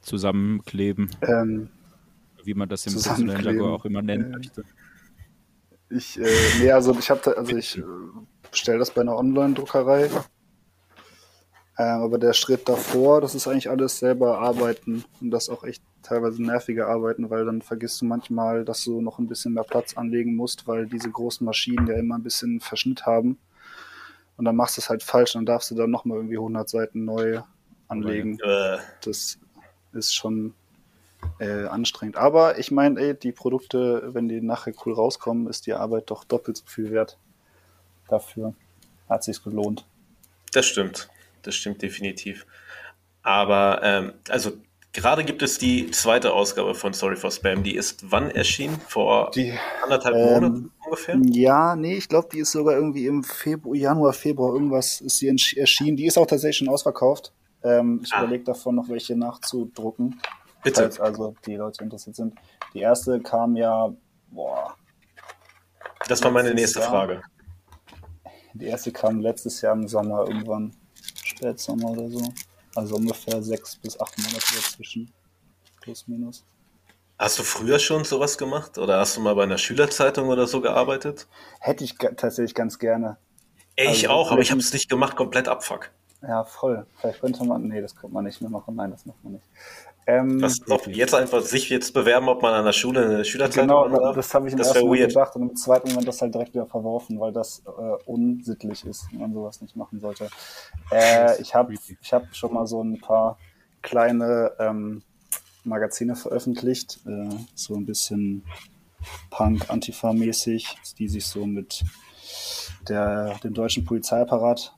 zusammenkleben. Ähm, wie man das im professionellen Jaguar auch immer nennen äh, möchte. Ich, äh, nee, also ich habe also ich äh, stelle das bei einer Online-Druckerei ähm, aber der Schritt davor, das ist eigentlich alles selber arbeiten und das auch echt teilweise nervige Arbeiten, weil dann vergisst du manchmal, dass du noch ein bisschen mehr Platz anlegen musst, weil diese großen Maschinen ja immer ein bisschen Verschnitt haben. Und dann machst du es halt falsch, dann darfst du dann nochmal irgendwie 100 Seiten neu anlegen. Äh. Das ist schon äh, anstrengend. Aber ich meine, ey, die Produkte, wenn die nachher cool rauskommen, ist die Arbeit doch doppelt so viel wert. Dafür hat sich's gelohnt. Das stimmt das stimmt definitiv. Aber ähm, also gerade gibt es die zweite Ausgabe von Sorry for Spam. Die ist wann erschienen? Vor die, anderthalb ähm, Monaten ungefähr? Ja, nee, ich glaube, die ist sogar irgendwie im Februar, Januar, Februar irgendwas ist sie erschienen. Die ist auch tatsächlich schon ausverkauft. Ähm, ich ah. überlege davon noch welche nachzudrucken. Bitte. Falls also die Leute interessiert sind. Die erste kam ja, boah. Das war meine nächste Jahr. Frage. Die erste kam letztes Jahr im Sommer irgendwann. Spätsommer oder so. Also ungefähr sechs bis acht Monate dazwischen. Plus, minus. Hast du früher schon sowas gemacht? Oder hast du mal bei einer Schülerzeitung oder so gearbeitet? Hätte ich tatsächlich ganz gerne. Ey, ich also, auch, aber ich habe es nicht gemacht, komplett abfuck. Ja, voll. Vielleicht könnte man, nee, das könnte man nicht mehr machen. Nein, das macht man nicht. Ähm, Was, doch, jetzt einfach sich jetzt bewerben, ob man an der Schule eine Schülerzeit genau, darf? das habe ich im Das ersten Moment gedacht und im zweiten Moment das halt direkt wieder verworfen, weil das äh, unsittlich ist und man sowas nicht machen sollte. Äh, ich habe ich hab schon mal so ein paar kleine ähm, Magazine veröffentlicht, äh, so ein bisschen Punk-Antifa-mäßig, die sich so mit der, dem deutschen Polizeiapparat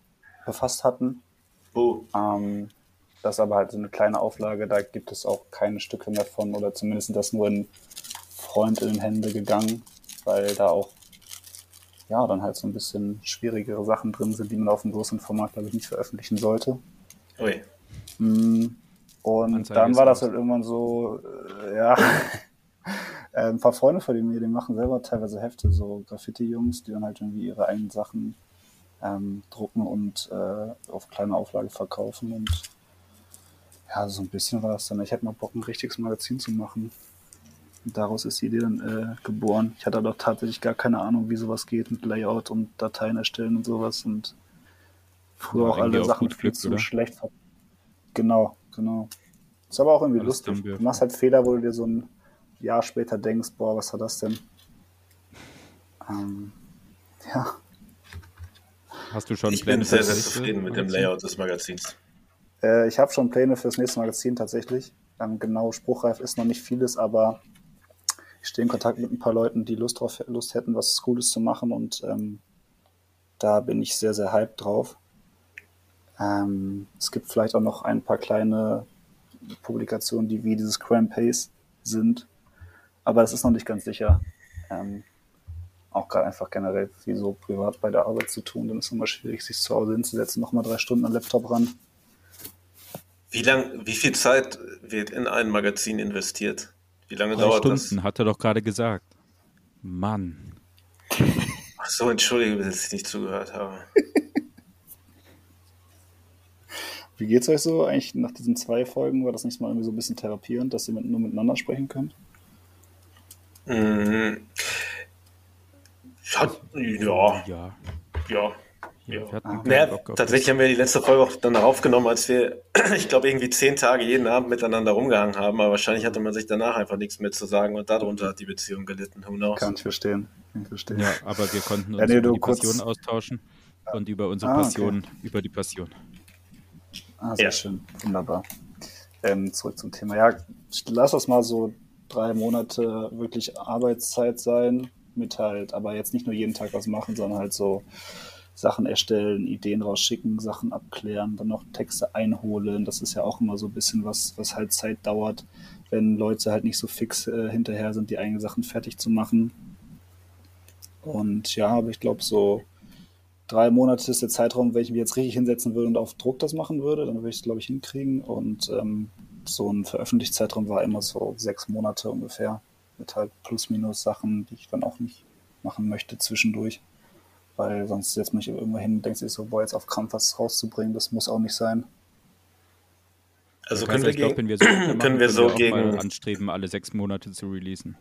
befasst hatten. Oh, Ähm, das ist aber halt so eine kleine Auflage, da gibt es auch keine Stücke mehr von oder zumindest das nur in Freundinnenhände gegangen, weil da auch ja dann halt so ein bisschen schwierigere Sachen drin sind, die man auf dem großen Format glaube ich nicht veröffentlichen sollte. ui. Mm, Und Anzeige dann war das halt irgendwann so, äh, ja, Äh, ein paar Freunde von mir, die machen selber teilweise Hefte, so Graffiti-Jungs, die dann halt irgendwie ihre eigenen Sachen ähm, drucken und äh, auf kleine Auflage verkaufen. Und ja, so ein bisschen war das dann. Ich hätte mal Bock, ein richtiges Magazin zu machen. Und daraus ist die Idee dann äh, geboren. Ich hatte doch tatsächlich gar keine Ahnung, wie sowas geht mit Layout und Dateien erstellen und sowas. Und früher Ja, auch alle auf Sachen viel zu oder? schlecht. Genau, genau. Ist aber auch irgendwie Alles lustig. Du machst halt Fehler, wo du dir so ein Jahr später denkst, boah, was war das denn? Ähm, ja, Hast du schon Ich bin Pläne sehr, für sehr nächste zufrieden mit dem? Layout des Magazins. Äh, ich habe schon Pläne fürs nächste Magazin tatsächlich. Ähm, genau, spruchreif ist noch nicht vieles, aber ich stehe in Kontakt mit ein paar Leuten, die Lust drauf Lust hätten, was Cooles zu machen und ähm, da bin ich sehr, sehr hyped drauf. Ähm, es gibt vielleicht auch noch ein paar kleine Publikationen, die wie dieses Crime Pace sind, aber das ist noch nicht ganz sicher. Ähm, auch gerade einfach generell wie so privat bei der Arbeit zu tun, dann ist es immer schwierig, sich zu Hause hinzusetzen, nochmal drei Stunden am Laptop ran. Wie lang, wie viel Zeit wird in ein Magazin investiert? Wie lange Drei dauert Stunden, hat er doch gerade gesagt. Mann. das? Ach so, entschuldige, dass ich nicht zugehört habe. Wie geht's euch so? Eigentlich nach diesen zwei Folgen war das nicht mal irgendwie so ein bisschen therapierend, dass ihr mit, nur miteinander sprechen könnt? Mhm. Hat, ja, Ja. ja. Ja. Naja, auf tatsächlich haben wir die letzte Folge auch dann aufgenommen, als wir, ich glaube, irgendwie zehn Tage jeden Abend miteinander rumgehangen haben, aber wahrscheinlich hatte man sich danach einfach nichts mehr zu sagen und darunter hat die Beziehung gelitten. Who knows? Kann ich verstehen. Kann ich verstehen. Ja, aber wir konnten uns Ja, nee, über du die kurz- Passion austauschen und über unsere Ah, okay. Passion, über die Passion. Ah, sehr Ja. schön. Wunderbar. Ähm, zurück zum Thema. Ja, lass das mal so drei Monate wirklich Arbeitszeit sein, mit halt, aber jetzt nicht nur jeden Tag was machen, sondern halt so Sachen erstellen, Ideen rausschicken, Sachen abklären, dann noch Texte einholen. Das ist ja auch immer so ein bisschen was, was halt Zeit dauert, wenn Leute halt nicht so fix äh, hinterher sind, die eigenen Sachen fertig zu machen. Und ja, aber ich glaube, so drei Monate ist der Zeitraum, wenn ich mich jetzt richtig hinsetzen würde und auf Druck das machen würde, dann würde ich es, glaube ich, hinkriegen. Und ähm, so ein Veröffentlichungszeitraum war immer so sechs Monate ungefähr. Mit halt plus minus Sachen, die ich dann auch nicht machen möchte zwischendurch. Weil sonst setzt man sich irgendwo hin und denkt sich so, boah, jetzt auf Krampf was rauszubringen, das muss auch nicht sein. Also können wir glaub, gegen, wenn wir so weitermachen, können wir so auch gegen, mal anstreben, alle sechs Monate zu releasen.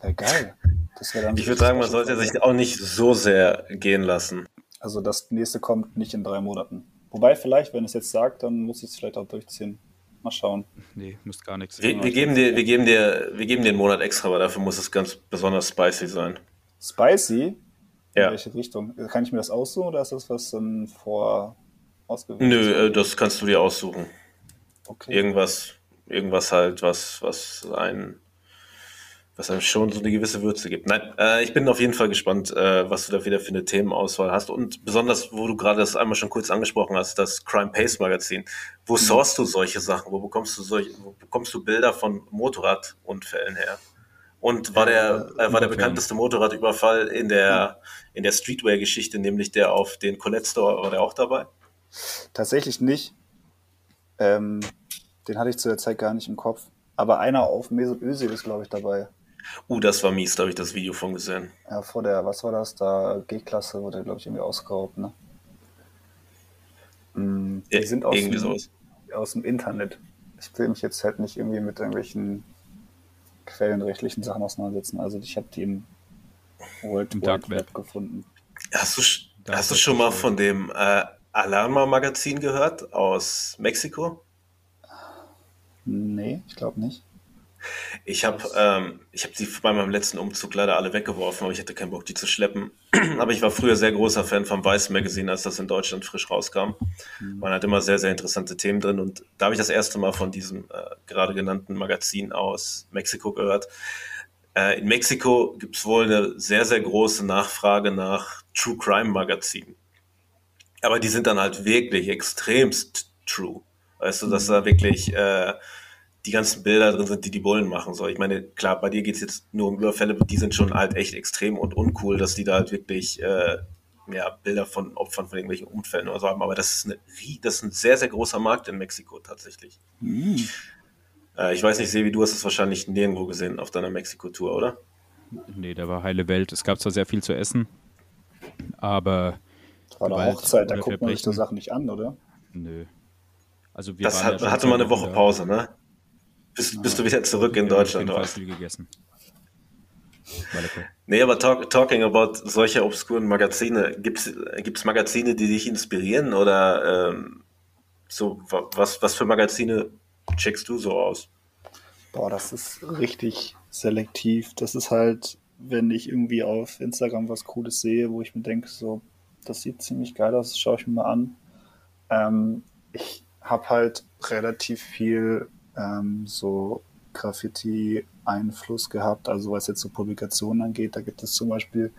Wäre geil. Das wäre dann ich würde sagen, man sollte sich auch nicht so sehr gehen lassen. Also das nächste kommt nicht in drei Monaten. Wobei vielleicht, wenn es jetzt sagt, dann muss ich es vielleicht auch durchziehen. Mal schauen. Nee, müsst gar nichts. Wir, wir, geben dir, wir, geben dir, wir geben dir einen Monat extra, aber dafür muss es ganz besonders spicy sein. Spicy? In Ja. welche Richtung? Kann ich mir das aussuchen oder ist das was dann vor ausgewählt? Nö, äh, das kannst du dir aussuchen. Okay. Irgendwas, irgendwas halt, was, was ein, was einem schon so eine gewisse Würze gibt. Nein, äh, ich bin auf jeden Fall gespannt, äh, was du da wieder für eine Themenauswahl hast. Und besonders, wo du gerade das einmal schon kurz angesprochen hast, das Crime Pace Magazin. Wo sourst du solche Sachen? Wo bekommst du solche, wo bekommst du Bilder von Motorradunfällen her? Und war der, äh, war der bekannteste Motorradüberfall in der, in der Streetwear-Geschichte, nämlich der auf den Colette Store, war der auch dabei? Tatsächlich nicht. Ähm, den hatte ich zu der Zeit gar nicht im Kopf. Aber einer auf Mesut Özil ist, glaube ich, dabei. Uh, das war mies, da habe ich das Video von gesehen. Ja, vor der, was war das? Da G-Klasse wurde, glaube ich, irgendwie ausgeraubt, ne? Mm, Die Ja, sind aus irgendwie dem, sowas. aus dem Internet. Ich will mich jetzt halt nicht irgendwie mit irgendwelchen quellenrechtlichen Sachen auseinandersetzen. Also ich habe die im World Im Dark Web Web. gefunden. Hast du, sch- Da hast du schon mal von dem äh, Alarma Magazin gehört aus Mexiko? Nee, ich glaube nicht. Ich habe ähm, ich hab die bei meinem letzten Umzug leider alle weggeworfen, aber ich hatte keinen Bock, die zu schleppen. aber ich war früher sehr großer Fan vom Weiß Magazin, als das in Deutschland frisch rauskam. Mhm. Man hat immer sehr, sehr interessante Themen drin und da habe ich das erste Mal von diesem äh, gerade genannten Magazin aus Mexiko gehört. Äh, in Mexiko gibt es wohl eine sehr, sehr große Nachfrage nach True Crime Magazinen. Aber die sind dann halt wirklich extremst true. Weißt du, dass mhm. da wirklich äh, die ganzen Bilder drin sind, die die Bullen machen. So, ich meine, klar, bei dir geht's jetzt nur um Überfälle, die sind schon halt echt extrem und uncool, dass die da halt wirklich äh, ja, Bilder von Opfern von irgendwelchen Unfällen oder so haben. Aber das ist, eine, das ist ein sehr, sehr großer Markt in Mexiko tatsächlich. Mhm. Äh, ich weiß nicht, Sevi, du hast es wahrscheinlich nirgendwo gesehen auf deiner Mexiko-Tour, oder? Nee, da war heile Welt. Es gab zwar sehr viel zu essen, aber. War eine Hochzeit, da guckt man sich die Sachen nicht an, oder? Nö. Also wir das hat, ja hatte mal eine Woche Pause, ne? Bist, bist du wieder zurück in Deutschland, oder? viel gegessen. Nee, aber talk, talking about solche obskuren Magazine, gibt es Magazine, die dich inspirieren oder ähm, so, was, was für Magazine checkst du so aus? Boah, das ist richtig selektiv. Das ist halt, wenn ich irgendwie auf Instagram was Cooles sehe, wo ich mir denke, so, das sieht ziemlich geil aus, das schaue ich mir mal an. Ähm, ich habe halt relativ viel ähm, so Graffiti-Einfluss gehabt, also was jetzt so Publikationen angeht. Da gibt es zum Beispiel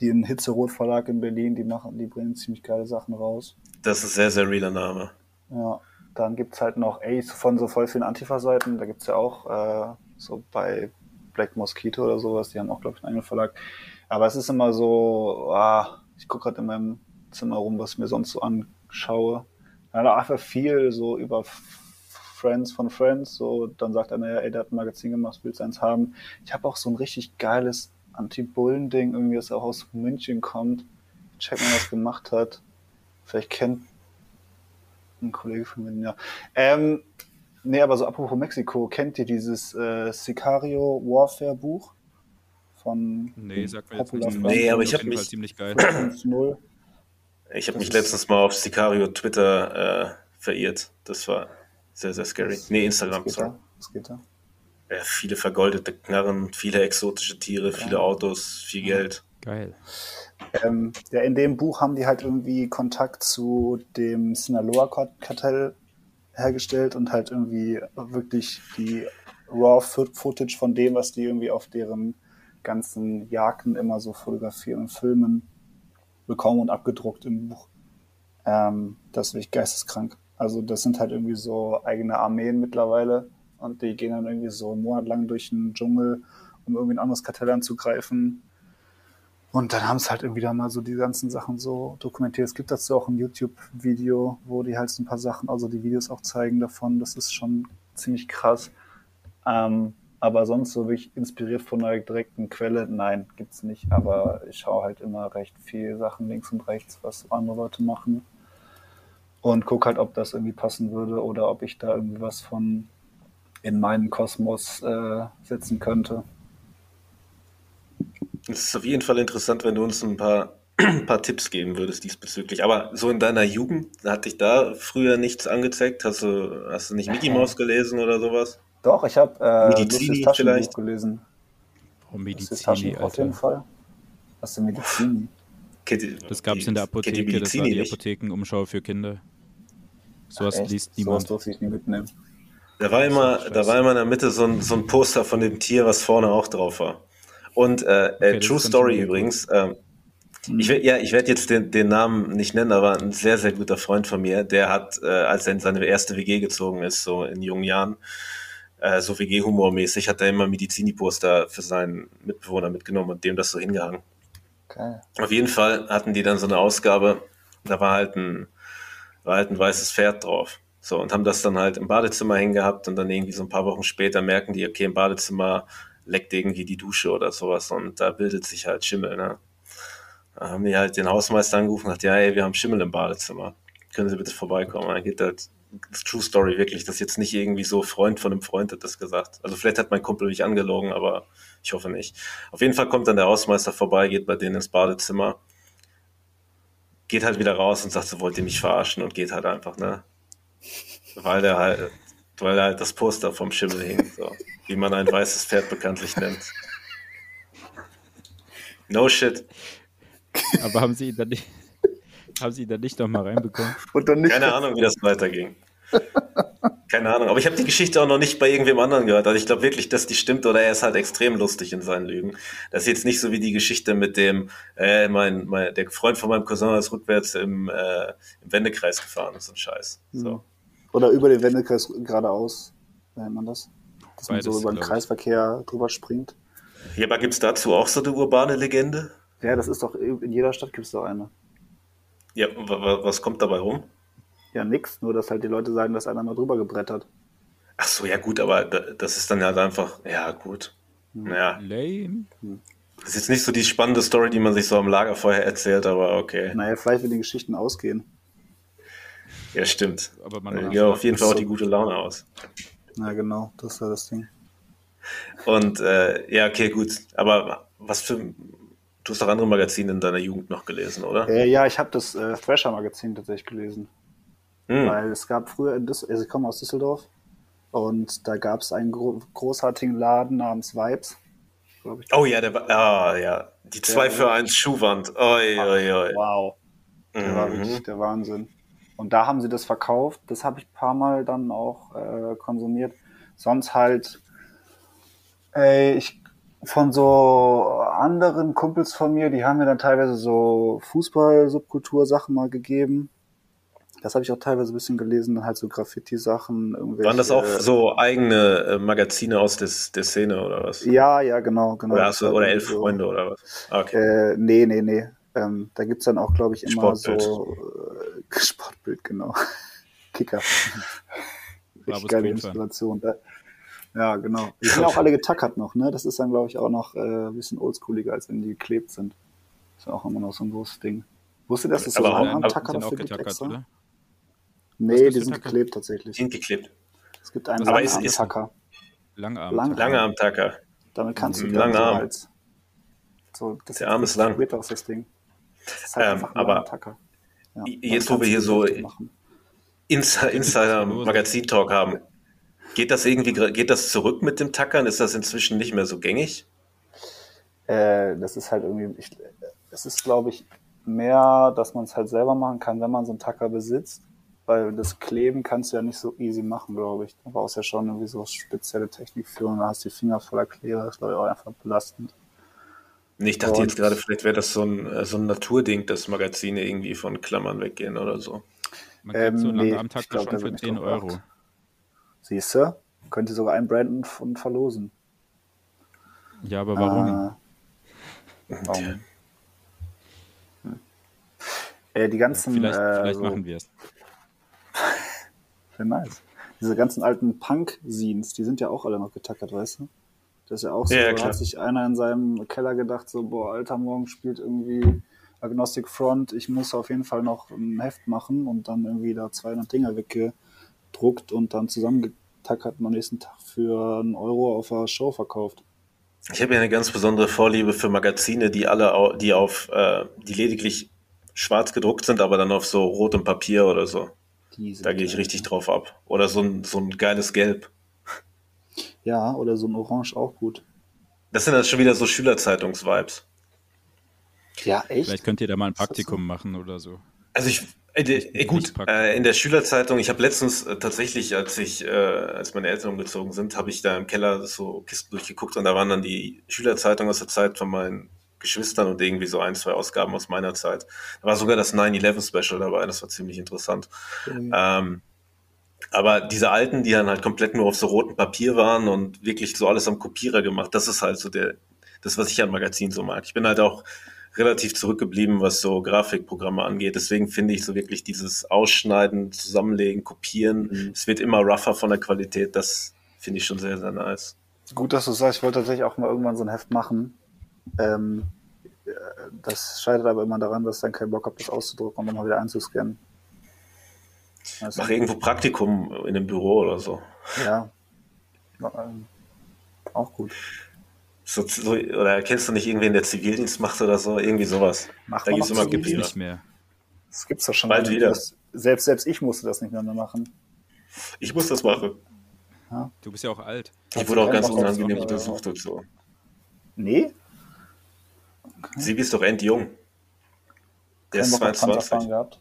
den Hitzerot Verlag in Berlin, die machen, die bringen ziemlich geile Sachen raus. Das ist sehr, sehr realer Name. Ja, dann gibt es halt noch Ace von so voll vielen Antifa-Seiten. Da gibt es ja auch äh, so bei Black Mosquito oder sowas, die haben auch, glaube ich, einen eigenen Verlag. Aber es ist immer so, ah, ich gucke gerade in meinem Zimmer rum, was ich mir sonst so anschaue. Ja, einfach viel so über Friends von Friends. So, dann sagt einer, ja, ey, der hat ein Magazin gemacht, willst du eins haben? Ich habe auch so ein richtig geiles Anti-Bullen-Ding, irgendwie, das auch aus München kommt. Check mal, was gemacht hat. Vielleicht kennt ein Kollege von mir, ja. Ähm, nee, aber so apropos Mexiko, kennt ihr dieses äh, Sicario Warfare Buch? Von nee, sag mir jetzt nicht. Nee, aber ich habe mich ziemlich geil. Ich habe mich letztens mal auf Sicario Twitter äh, verirrt. Das war sehr, sehr scary. Was, nee, Instagram. Was geht, da? was geht da? Ja, viele vergoldete Knarren, viele exotische Tiere, ja. viele Autos, viel Geld. Geil. Ähm, ja, in dem Buch haben die halt irgendwie Kontakt zu dem Sinaloa-Kartell hergestellt und halt irgendwie wirklich die Raw-Footage von dem, was die irgendwie auf deren ganzen Jagden immer so fotografieren und filmen, bekommen und abgedruckt im Buch. Ähm, das ist wirklich geisteskrank. Also das sind halt irgendwie so eigene Armeen mittlerweile und die gehen dann irgendwie so einen Monat lang durch den Dschungel, um irgendwie ein anderes Kartell anzugreifen. Und dann haben es halt irgendwie da mal so die ganzen Sachen so dokumentiert. Es gibt dazu auch ein YouTube-Video, wo die halt so ein paar Sachen, also die Videos auch zeigen davon. Das ist schon ziemlich krass. Ähm, aber sonst so wirklich inspiriert von einer direkten Quelle, nein, gibt's nicht. Aber ich schaue halt immer recht viel Sachen links und rechts, was andere Leute machen und gucke halt, ob das irgendwie passen würde oder ob ich da irgendwie was von in meinen Kosmos äh, setzen könnte. Es ist auf jeden Fall interessant, wenn du uns ein paar, ein paar Tipps geben würdest diesbezüglich. Aber so in deiner Jugend, hat dich da früher nichts angezeigt? Hast du, hast du nicht Mickey Mouse gelesen oder sowas? Doch, ich habe äh, Medizini vielleicht gelesen. Warum Medizini, auf jeden Fall. Was ist Medizini? Das gab es in der Apotheke, das war die Apothekenumschau für Kinder. Sowas Ach, liest niemand. So durfte ich nie mitnehmen. Da war immer, da war immer in der Mitte so ein, so ein Poster von dem Tier, was vorne auch drauf war. Und äh, äh okay, True Story übrigens. Ähm, hm. Ich, ja, ich werde jetzt den, den Namen nicht nennen, aber ein sehr, sehr guter Freund von mir, der hat, äh, als er in seine erste WG gezogen ist, so in jungen Jahren, äh, so WG-Humor-mäßig, hat er immer Medizini-Poster für seinen Mitbewohner mitgenommen und dem das so hingehangen. Okay. Auf jeden Fall hatten die dann so eine Ausgabe, da war halt ein, halt ein weißes Pferd drauf. So, und haben das dann halt im Badezimmer hingehabt und dann irgendwie so ein paar Wochen später merken die, okay, im Badezimmer leckt irgendwie die Dusche oder sowas und da bildet sich halt Schimmel, ne? Da haben die halt den Hausmeister angerufen und gesagt, ja, ey, wir haben Schimmel im Badezimmer. Können Sie bitte vorbeikommen? Dann geht halt True Story wirklich, das ist jetzt nicht irgendwie so Freund von einem Freund hat das gesagt. Also vielleicht hat mein Kumpel mich angelogen, aber ich hoffe nicht. Auf jeden Fall kommt dann der Hausmeister vorbei, geht bei denen ins Badezimmer geht halt wieder raus und sagt, so wollt ihr mich verarschen und geht halt einfach, ne? Weil der halt, weil halt das Poster vom Schimmel hing, so. Wie man ein weißes Pferd bekanntlich nennt. No shit. Aber haben sie ihn dann nicht, haben sie ihn dann nicht noch mal reinbekommen? Und dann nicht Keine Ahnung, wie das weiterging. Keine Ahnung, aber ich habe die Geschichte auch noch nicht bei irgendwem anderen gehört. Also ich glaube wirklich, dass die stimmt oder er ist halt extrem lustig in seinen Lügen. Das ist jetzt nicht so wie die Geschichte mit dem, äh, mein, mein, der Freund von meinem Cousin ist rückwärts im, äh, im Wendekreis gefahren. Das ist ein Scheiß. So. Oder über den Wendekreis geradeaus, nennt man das. Dass man Beides, so über den. Kreisverkehr drüber springt. Ja, aber gibt's dazu auch so eine urbane Legende? Ja, das ist doch, in jeder Stadt gibt es doch eine. Ja, wa- wa- was kommt dabei rum? Ja, nix, nur dass halt die Leute sagen, dass einer mal drüber gebrettert. Ach so, ja gut, aber da- das ist dann halt einfach, ja gut. Naja, Lame. das ist jetzt nicht so die spannende Story, die man sich so am Lagerfeuer erzählt, aber okay. Naja, vielleicht, wenn die Geschichten ausgehen. Ja, stimmt. Aber man macht ja, auf jeden Fall auch so. die gute Laune aus. Na genau, das war das Ding. Und äh, ja, okay, gut. Aber was für. Du hast doch andere Magazine in deiner Jugend noch gelesen, oder? Äh, ja, ich habe das äh, Thrasher-Magazin tatsächlich gelesen. Hm. Weil es gab früher in Düsseldorf, also ich komme aus Düsseldorf, und da gab es einen gro großartigen Laden namens Vibes, ich. Oh ja, der war. Ah, ja. Die 2 für 1 Schuhwand. Oi, oi, oi. Wow. Der war Mhm. wirklich der Wahnsinn. Und da haben sie das verkauft. Das habe ich ein paar Mal dann auch äh, konsumiert. Sonst halt, ey, ich von so anderen Kumpels von mir, die haben mir dann teilweise so Fußball-Subkultur-Sachen mal gegeben. Das habe ich auch teilweise ein bisschen gelesen, dann halt so Graffiti-Sachen, irgendwelche. Waren das auch so eigene äh, Magazine aus des, der Szene oder was? Ja, ja, genau, genau. Oder, Das hast du, oder dann elf so- Freunde oder was? Ah, okay. Äh, nee, nee, nee. Ähm, da gibt's dann auch, glaube ich, immer Sportbild. so äh, Sportbild, genau. Kicker. Richtig geile. Inspiration. Da, ja, genau. Die sind auch alle getackert noch, ne? Das ist dann, glaube ich, auch noch äh, ein bisschen oldschooliger, als wenn die geklebt sind. Ist ja auch immer noch so ein großes Ding. Wusstet ihr, dass es so Aber- aber- Langarm-Tacker sind auch dafür gibt extra? oder? Nee, die sind getackert? geklebt tatsächlich. Sind geklebt. Es gibt einen Aber ist- ist- Langarm-Tacker. Langarm. Lang- Lange am Tacker. Damit kannst du Mhm, lange so so, das Der Arm ist lang. weird aus, das Ding. Das ist halt Ähm, aber Tacker. Ja, jetzt, wo wir hier so- Fotos machen. Insi- Insider Magazin Talk haben. Geht das irgendwie, geht das zurück mit dem Tackern? Ist das inzwischen nicht mehr so gängig? Äh, das ist halt irgendwie, ich, es ist glaube ich mehr, dass man es halt selber machen kann, wenn man so einen Tacker besitzt. Weil das Kleben kannst du ja nicht so easy machen, glaube ich. Da brauchst du ja schon irgendwie so spezielle Technik für und dann hast du die Finger voller Kleber. Das ist, glaube ich, auch einfach belastend. Nee, ich dachte Und- jetzt gerade, vielleicht wäre das so ein, äh, so ein Naturding, dass Magazine irgendwie von Klammern weggehen oder so. Man kriegt Ähm, so einen nee, Langarm-Tacker ich glaub, schon da für wird nicht 10 drauf Euro. Siehst du? Könnt ihr sogar einbranden und verlosen. Ja, aber warum? Äh, warum? Hm. Äh, die ganzen. vielleicht äh, vielleicht so, machen wir es. Wäre nice. Diese ganzen alten Punk-Scenes, die sind ja auch alle noch getackert, weißt du? Das ist ja auch so, Ja, da hat sich einer in seinem Keller gedacht, so, boah, Alter, morgen spielt irgendwie Agnostic Front, ich muss auf jeden Fall noch ein Heft machen und dann irgendwie da 200 Dinger weggedruckt und dann zusammengetackert und am nächsten Tag für einen Euro auf der Show verkauft. Ich habe ja eine ganz besondere Vorliebe für Magazine, die alle, au- die auf, äh, die lediglich schwarz gedruckt sind, aber dann auf so rotem Papier oder so. Da gehe ich richtig drauf ab. Oder so ein, so ein geiles Gelb. Ja, oder so ein Orange auch gut. Das sind dann schon wieder so Schülerzeitungs-Vibes. Ja, echt? Vielleicht könnt ihr da mal ein das so? Praktikum machen oder so. Also ich, äh, äh, gut, äh, in der Schülerzeitung, ich habe letztens äh, tatsächlich, als ich, äh, als meine Eltern umgezogen sind, habe ich da im Keller so Kisten durchgeguckt und da waren dann die Schülerzeitungen aus der Zeit von meinen Geschwistern und irgendwie so ein, zwei Ausgaben aus meiner Zeit. Da war sogar das 9-11 Special dabei, das war ziemlich interessant. Ähm, aber diese alten, die dann halt komplett nur auf so rotem Papier waren und wirklich so alles am Kopierer gemacht, das ist halt so der, das, was ich an Magazinen so mag. Ich bin halt auch relativ zurückgeblieben, was so Grafikprogramme angeht. Deswegen finde ich so wirklich dieses Ausschneiden, Zusammenlegen, Kopieren, Mhm. es wird immer rougher von der Qualität, das finde ich schon sehr, sehr nice. Gut, dass du sagst, ich wollte tatsächlich auch mal irgendwann so ein Heft machen. Ähm, äh, das scheitert aber immer daran, dass ich dann keinen Bock habe, das auszudrucken und dann mal wieder einzuscannen. Du? Mach irgendwo Praktikum in einem Büro oder so. Ja. Ähm, auch gut. so, so oder kennst du nicht irgendwen, der Zivildienst macht oder so? Irgendwie sowas. Macht da gibt's noch immer Kopierer. nicht mehr. Das gibt's doch schon. Bald wieder. Das, selbst, selbst ich musste das nicht mehr, machen. Ich muss das machen. Du bist ja auch alt. Ich wurde auch ganz unangenehm untersucht und so. Nee? Sie ist doch endjung. Der ist Bock auf Panzerfahren 22. gehabt.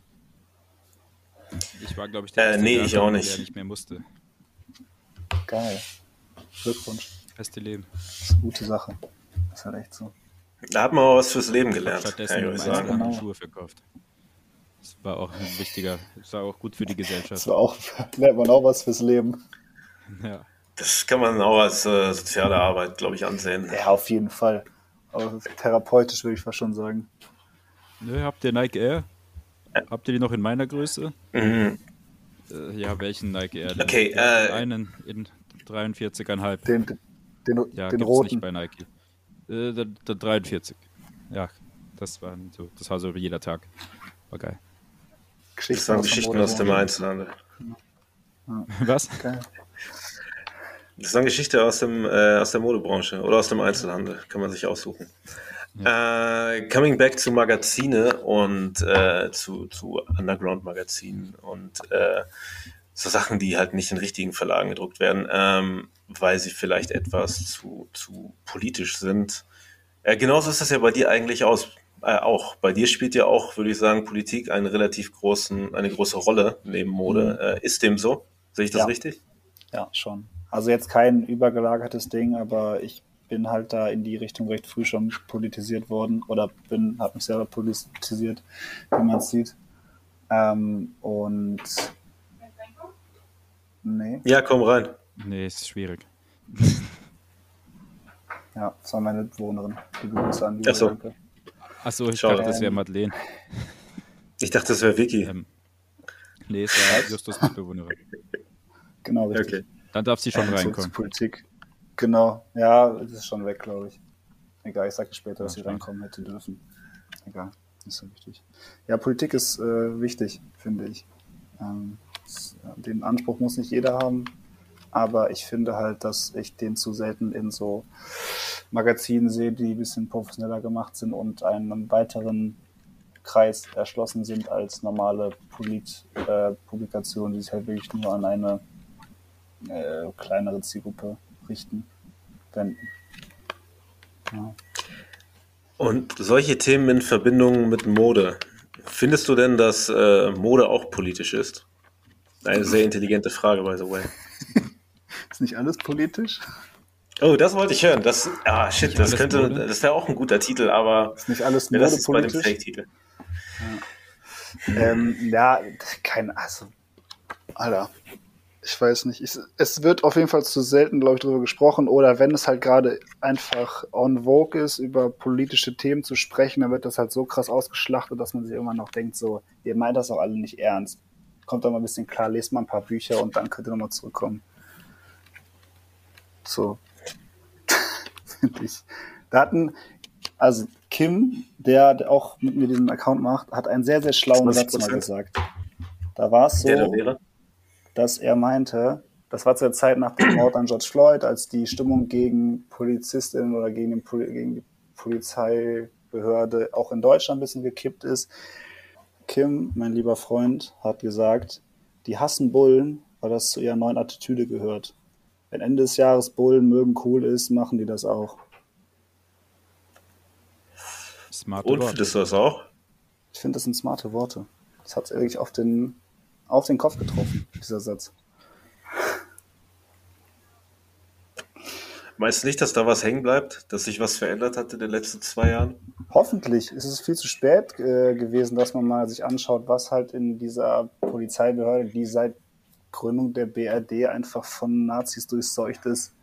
Ich war, glaube ich, Äh, erste nee, ich auch nicht. der nicht mehr musste. Geil. Glückwunsch. Beste Leben. Das ist eine gute Sache. Das ist halt echt so. Da hat man auch was fürs Leben gelernt, Stattdessen kann ich sagen. Genau. Schuhe verkauft. Das war auch ein wichtiger, das war auch gut für die Das Gesellschaft. war auch, lernt man auch was fürs Leben. Ja. Das kann man auch als äh, soziale Arbeit, glaube ich, ansehen. Ja, auf jeden Fall. Aber therapeutisch würde ich fast schon sagen. Nö, habt ihr Nike Air? Habt ihr die noch in meiner Größe? Mhm. Äh, ja, welchen Nike Air? denn? Okay, äh, Einen in 43,5. Den, den, den, Ja, den gibt's roten. nicht bei Nike. Äh, der, der 43. Ja, das war so, das war so wie jeder Tag. War geil. Das waren Geschichten aus dem Einzelhandel. Was? Geil. Das waren Geschichten aus, dem, äh, aus der Modebranche oder aus dem Einzelhandel. Kann man sich aussuchen. Äh, coming back zu Magazine und äh, zu, zu Underground-Magazinen und äh, so Sachen, die halt nicht in richtigen Verlagen gedruckt werden, ähm, weil sie vielleicht etwas zu, zu politisch sind. Äh, genauso ist das ja bei dir eigentlich aus, äh, auch. Bei dir spielt ja auch, würde ich sagen, Politik einen relativ großen, eine große Rolle neben Mode. Äh, ist dem so? Sehe ich das Ja. richtig? Ja, schon. Also jetzt kein übergelagertes Ding, aber ich bin halt da in die Richtung recht früh schon politisiert worden oder bin, habe mich selber politisiert, wie man sieht. Ähm, und nee, Ja, komm rein. Nee, ist schwierig. ja, das war meine Mitbewohnerin. Die Grüße an die Ach so. Danke. Achso, ich Schade. dachte, das wäre Madeleine. Ich dachte, das wäre Vicky. Ähm, nee, es war Justus Mitbewohnerin. Genau, richtig. Okay. Dann darf sie schon zurück reinkommen. Politik. Genau. Ja, das ist schon weg, glaube ich. Egal, ich sage später, dass sie reinkommen hätte dürfen. Egal, nicht so wichtig. Ja, Politik ist äh, wichtig, finde ich. Ähm, es- den Anspruch muss nicht jeder haben, aber ich finde halt, dass ich den zu selten in so Magazinen sehe, die ein bisschen professioneller gemacht sind und einem weiteren Kreis erschlossen sind als normale Polit, äh, Publikationen, die sich halt wirklich nur an eine äh, kleinere Zielgruppe richten, wenden. Ja. Und solche Themen in Verbindung mit Mode. Findest du denn, dass äh, Mode auch politisch ist? Eine sehr intelligente Frage, by the way. Ist nicht alles politisch? Oh, das wollte ich hören. Das, ah, shit, das könnte, Mode? das wäre auch ein guter Titel, aber Ist nicht alles ja, das ist bei dem? Fake-Titel. Ähm, ja, kein, also, Alter, ich weiß nicht. Ich, es wird auf jeden Fall zu selten, glaube ich, darüber gesprochen. Oder wenn es halt gerade einfach on vogue ist, über politische Themen zu sprechen, dann wird das halt so krass ausgeschlachtet, dass man sich immer noch denkt, so, ihr meint das auch alle nicht ernst. Kommt doch mal ein bisschen klar, lest mal ein paar Bücher und dann könnt ihr nochmal zurückkommen. So. Finde ich. Da hatten, also Kim, der auch mit mir diesen Account macht, hat einen sehr, sehr schlauen Satz mal 20%. gesagt. Da war es so, Der da wäre. Dass er meinte, das war zur Zeit nach dem Mord an George Floyd, als die Stimmung gegen Polizistinnen oder gegen, den, Poli- gegen die Polizeibehörde auch in Deutschland ein bisschen gekippt ist. Kim, mein lieber Freund, hat gesagt, die hassen Bullen, weil das zu ihrer neuen Attitüde gehört. Wenn Ende des Jahres Bullen mögen cool ist, machen die das auch. Smart Und Wort. findest du das auch? Ich finde, das sind smarte Worte. Das hat wirklich auf den, auf den Kopf getroffen, dieser Satz. Meinst du nicht, dass da was hängen bleibt? Dass sich was verändert hat in den letzten zwei Jahren? Hoffentlich ist es viel zu spät äh, gewesen, dass man mal sich anschaut, was halt in dieser Polizeibehörde, die seit Gründung der BRD einfach von Nazis durchseucht ist,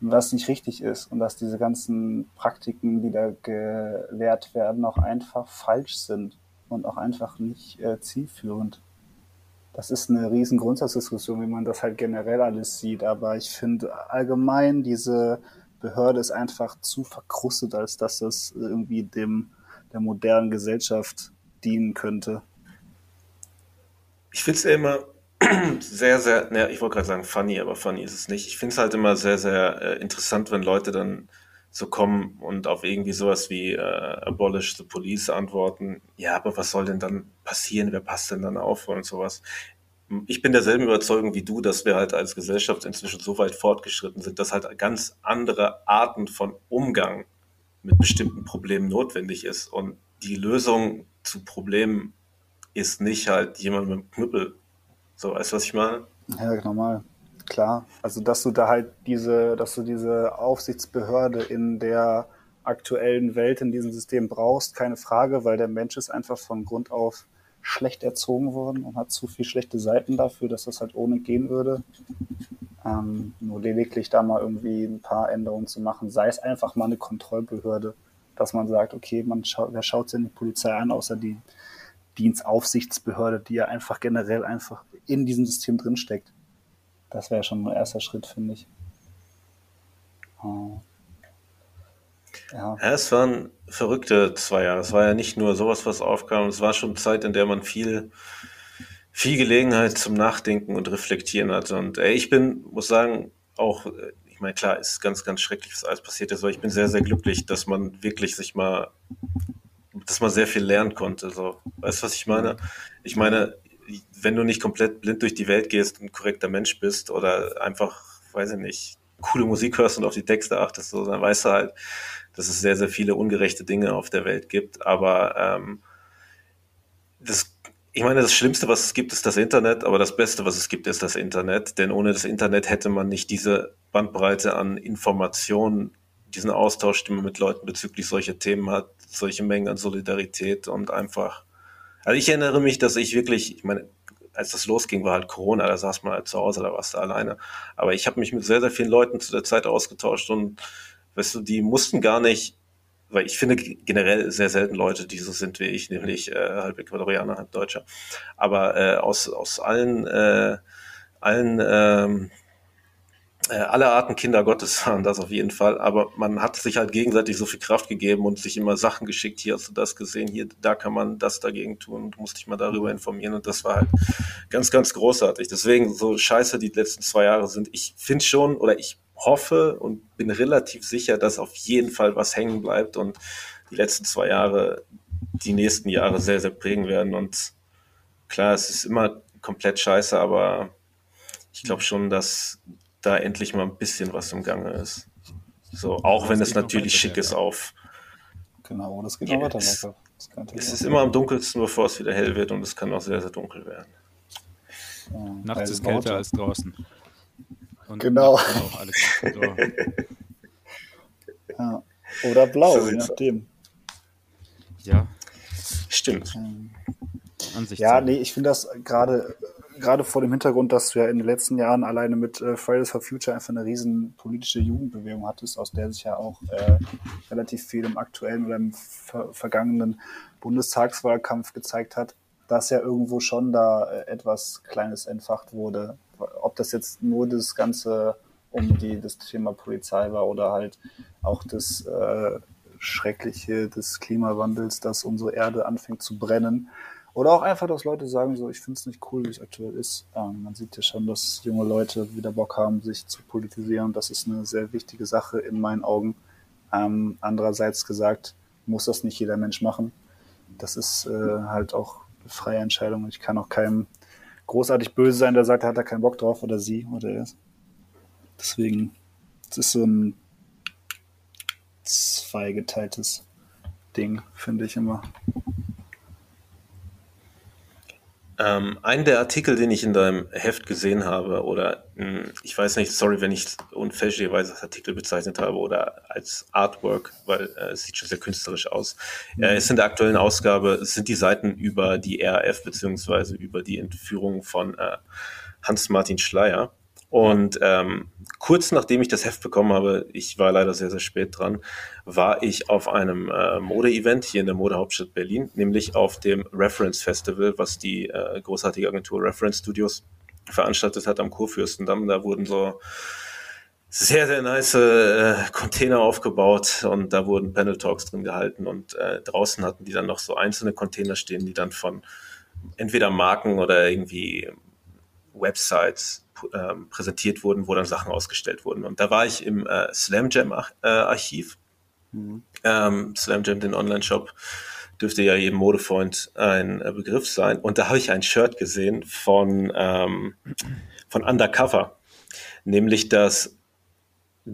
was nicht richtig ist und dass diese ganzen Praktiken, die da gelehrt werden, auch einfach falsch sind und auch einfach nicht äh, zielführend. Das ist eine riesen Grundsatzdiskussion, wie man das halt generell alles sieht, aber ich finde allgemein diese Behörde ist einfach zu verkrustet, als dass das irgendwie dem der modernen Gesellschaft dienen könnte. Ich finde es ja immer sehr, sehr, ne, ich wollte gerade sagen funny, aber funny ist es nicht. Ich finde es halt immer sehr, sehr äh, interessant, wenn Leute dann zu kommen und auf irgendwie sowas wie äh, Abolish the Police antworten, ja, aber was soll denn dann passieren? Wer passt denn dann auf und sowas? Ich bin derselben Überzeugung wie du, dass wir halt als Gesellschaft inzwischen so weit fortgeschritten sind, dass halt ganz andere Arten von Umgang mit bestimmten Problemen notwendig ist. Und die Lösung zu Problemen ist nicht halt jemand mit einem Knüppel. So, weißt du, was ich meine? Ja, normal klar. Also dass du da halt diese, dass du diese Aufsichtsbehörde in der aktuellen Welt in diesem System brauchst, keine Frage, weil der Mensch ist einfach von Grund auf schlecht erzogen worden und hat zu viel schlechte Seiten dafür, dass das halt ohne gehen würde. Ähm, nur lediglich da mal irgendwie ein paar Änderungen zu machen, sei es einfach mal eine Kontrollbehörde, dass man sagt, okay, man schaut, wer schaut sich denn die Polizei an, außer die Dienstaufsichtsbehörde, die ja einfach generell einfach in diesem System drinsteckt. Das wäre schon ein erster Schritt, finde ich. Oh. Ja. ja. es waren verrückte zwei Jahre. Es war ja nicht nur sowas, was aufkam. Es war schon Zeit, in der man viel, viel Gelegenheit zum Nachdenken und Reflektieren hatte. Und ey, ich bin, muss sagen, auch, ich meine, klar, ist ganz, ganz schrecklich, was alles passiert ist, aber ich bin sehr, sehr glücklich, dass man wirklich sich mal, dass man sehr viel lernen konnte. So, weißt du, was ich meine? Ich meine, wenn du nicht komplett blind durch die Welt gehst und ein korrekter Mensch bist oder einfach, weiß ich nicht, coole Musik hörst und auf die Texte achtest, so, dann weißt du halt, dass es sehr, sehr viele ungerechte Dinge auf der Welt gibt. Aber ähm, das, ich meine, das Schlimmste, was es gibt, ist das Internet, aber das Beste, was es gibt, ist das Internet. Denn ohne das Internet hätte man nicht diese Bandbreite an Informationen, diesen Austausch, den man mit Leuten bezüglich solcher Themen hat, solche Mengen an Solidarität und einfach also ich erinnere mich, dass ich wirklich, ich meine, als das losging, war halt Corona, da saß man halt zu Hause, da warst du alleine. Aber ich habe mich mit sehr, sehr vielen Leuten zu der Zeit ausgetauscht und weißt du, die mussten gar nicht, weil ich finde generell sehr selten Leute, die so sind wie ich, nämlich äh, halb Ecuadorianer, halb Deutscher. Aber äh, aus, aus allen, äh, allen ähm, äh, alle Arten Kinder Gottes waren das auf jeden Fall, aber man hat sich halt gegenseitig so viel Kraft gegeben und sich immer Sachen geschickt, hier hast du das gesehen, hier, da kann man das dagegen tun, du musst dich mal darüber informieren. Und das war halt ganz, ganz großartig. Deswegen, so scheiße die letzten zwei Jahre sind, ich finde schon oder ich hoffe und bin relativ sicher, dass auf jeden Fall was hängen bleibt und die letzten zwei Jahre die nächsten Jahre sehr, sehr prägen werden. Und klar, es ist immer komplett scheiße, aber ich glaube schon, dass da endlich mal ein bisschen was im Gange ist. So, auch das wenn es natürlich schick ist auf. Genau, das geht ja, weiter. Es, es ist immer am dunkelsten, bevor es wieder hell wird und es kann auch sehr, sehr dunkel werden. Ja, Nachts ist kälter als draußen. Und genau. Auch ja. Oder blau, so je nachdem. Ja. Stimmt. Ja, nee, ich finde das gerade gerade vor dem Hintergrund, dass du ja in den letzten Jahren alleine mit äh, Fridays for Future einfach eine riesen politische Jugendbewegung hattest, aus der sich ja auch äh, relativ viel im aktuellen oder im ver vergangenen Bundestagswahlkampf gezeigt hat, dass ja irgendwo schon da äh, etwas Kleines entfacht wurde. Ob das jetzt nur das Ganze um die, das Thema Polizei war oder halt auch das äh, Schreckliche des Klimawandels, dass unsere Erde anfängt zu brennen oder auch einfach, dass Leute sagen, so, ich finde es nicht cool, wie es aktuell ist. Ähm, man sieht ja schon, dass junge Leute wieder Bock haben, sich zu politisieren. Das ist eine sehr wichtige Sache in meinen Augen. Ähm, andererseits gesagt, muss das nicht jeder Mensch machen. Das ist äh, halt auch eine freie Entscheidung. Ich kann auch keinem großartig böse sein, der sagt, er hat da keinen Bock drauf oder sie oder er. Deswegen, es ist so ein zweigeteiltes Ding, finde ich immer. Ähm, ein der Artikel, den ich in deinem Heft gesehen habe, oder mh, hm, ich weiß nicht, sorry, wenn ich unfälschlicherweise als Artikel bezeichnet habe oder als Artwork, weil äh, es sieht schon sehr künstlerisch aus. Mhm. Äh, es in der aktuellen Ausgabe sind die Seiten über die RAF beziehungsweise über die Entführung von äh, Hans-Martin Schleier. Und ähm, kurz nachdem ich das Heft bekommen habe, ich war leider sehr, sehr spät dran, war ich auf einem äh, Mode-Event hier in der Modehauptstadt Berlin, nämlich auf dem Reference Festival, was die äh, großartige Agentur Reference Studios veranstaltet hat am Kurfürstendamm. Da wurden so sehr, sehr nice äh, Container aufgebaut und da wurden Panel Talks drin gehalten und äh, draußen hatten die dann noch so einzelne Container stehen, die dann von entweder Marken oder irgendwie Websites ähm, präsentiert wurden, wo dann Sachen ausgestellt wurden. Und da war ich im äh, Slam Jam äh, Archiv Mhm. Ähm, Slam Jam, den Online-Shop, dürfte ja jedem Modefreund ein äh, Begriff sein. Und da habe ich ein Shirt gesehen von, ähm, von Undercover, nämlich das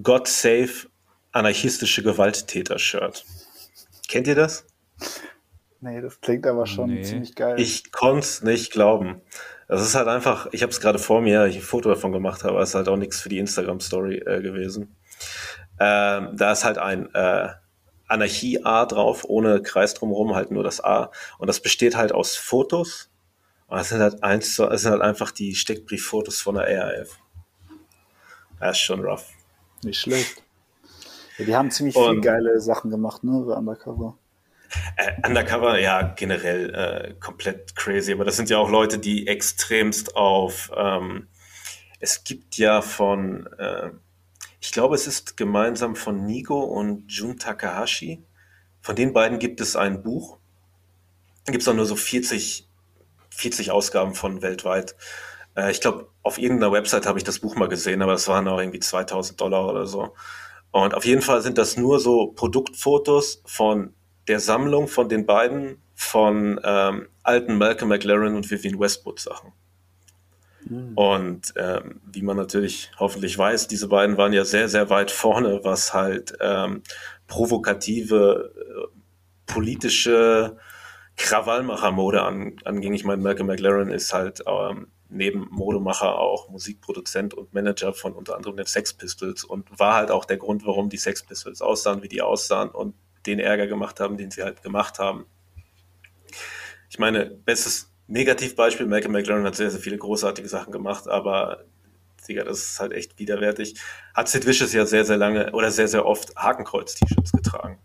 God Save anarchistische Gewalttäter-Shirt. Kennt ihr das? Nee, das klingt aber schon nee. ziemlich geil. Ich konnte es nicht glauben. Das ist halt einfach, ich habe es gerade vor mir, ich ein Foto davon gemacht habe, ist halt auch nichts für die Instagram-Story äh, gewesen. Ähm, da ist halt ein äh, Anarchie-A drauf, ohne Kreis drumherum, halt nur das A. Und das besteht halt aus Fotos. Und das sind halt eins, das sind halt einfach die Steckbrieffotos von der RAF. Das ist schon rough. Nicht schlecht. Ja, die haben ziemlich und, viele geile Sachen gemacht, ne, bei Undercover. Äh, Undercover, ja, generell äh, komplett crazy. Aber das sind ja auch Leute, die extremst auf. Ähm, es gibt ja von, äh, ich glaube, es ist gemeinsam von Nigo und Jun Takahashi. Von den beiden gibt es ein Buch. Gibt es auch nur so 40, 40 Ausgaben von weltweit. Äh, ich glaube, auf irgendeiner Website habe ich das Buch mal gesehen, aber das waren auch irgendwie 2000 Dollar oder so. Und auf jeden Fall sind das nur so Produktfotos von der Sammlung von den beiden von ähm, alten Malcolm McLaren und Vivian Westwood Sachen. Mhm. Und ähm, wie man natürlich hoffentlich weiß, diese beiden waren ja sehr, sehr weit vorne, was halt ähm, provokative äh, politische Krawallmacher-Mode an, anging. Ich meine, Malcolm McLaren ist halt ähm, neben Modemacher auch Musikproduzent und Manager von unter anderem den Sex Pistols und war halt auch der Grund, warum die Sex Pistols aussahen, wie die aussahen und den Ärger gemacht haben, den sie halt gemacht haben. Ich meine, bestes Negativbeispiel, Malcolm McLaren hat sehr, sehr viele großartige Sachen gemacht, aber Digga, das ist halt echt widerwärtig. Hat Sid Vicious ja sehr, sehr lange oder sehr, sehr oft Hakenkreuz-T-Shirts getragen.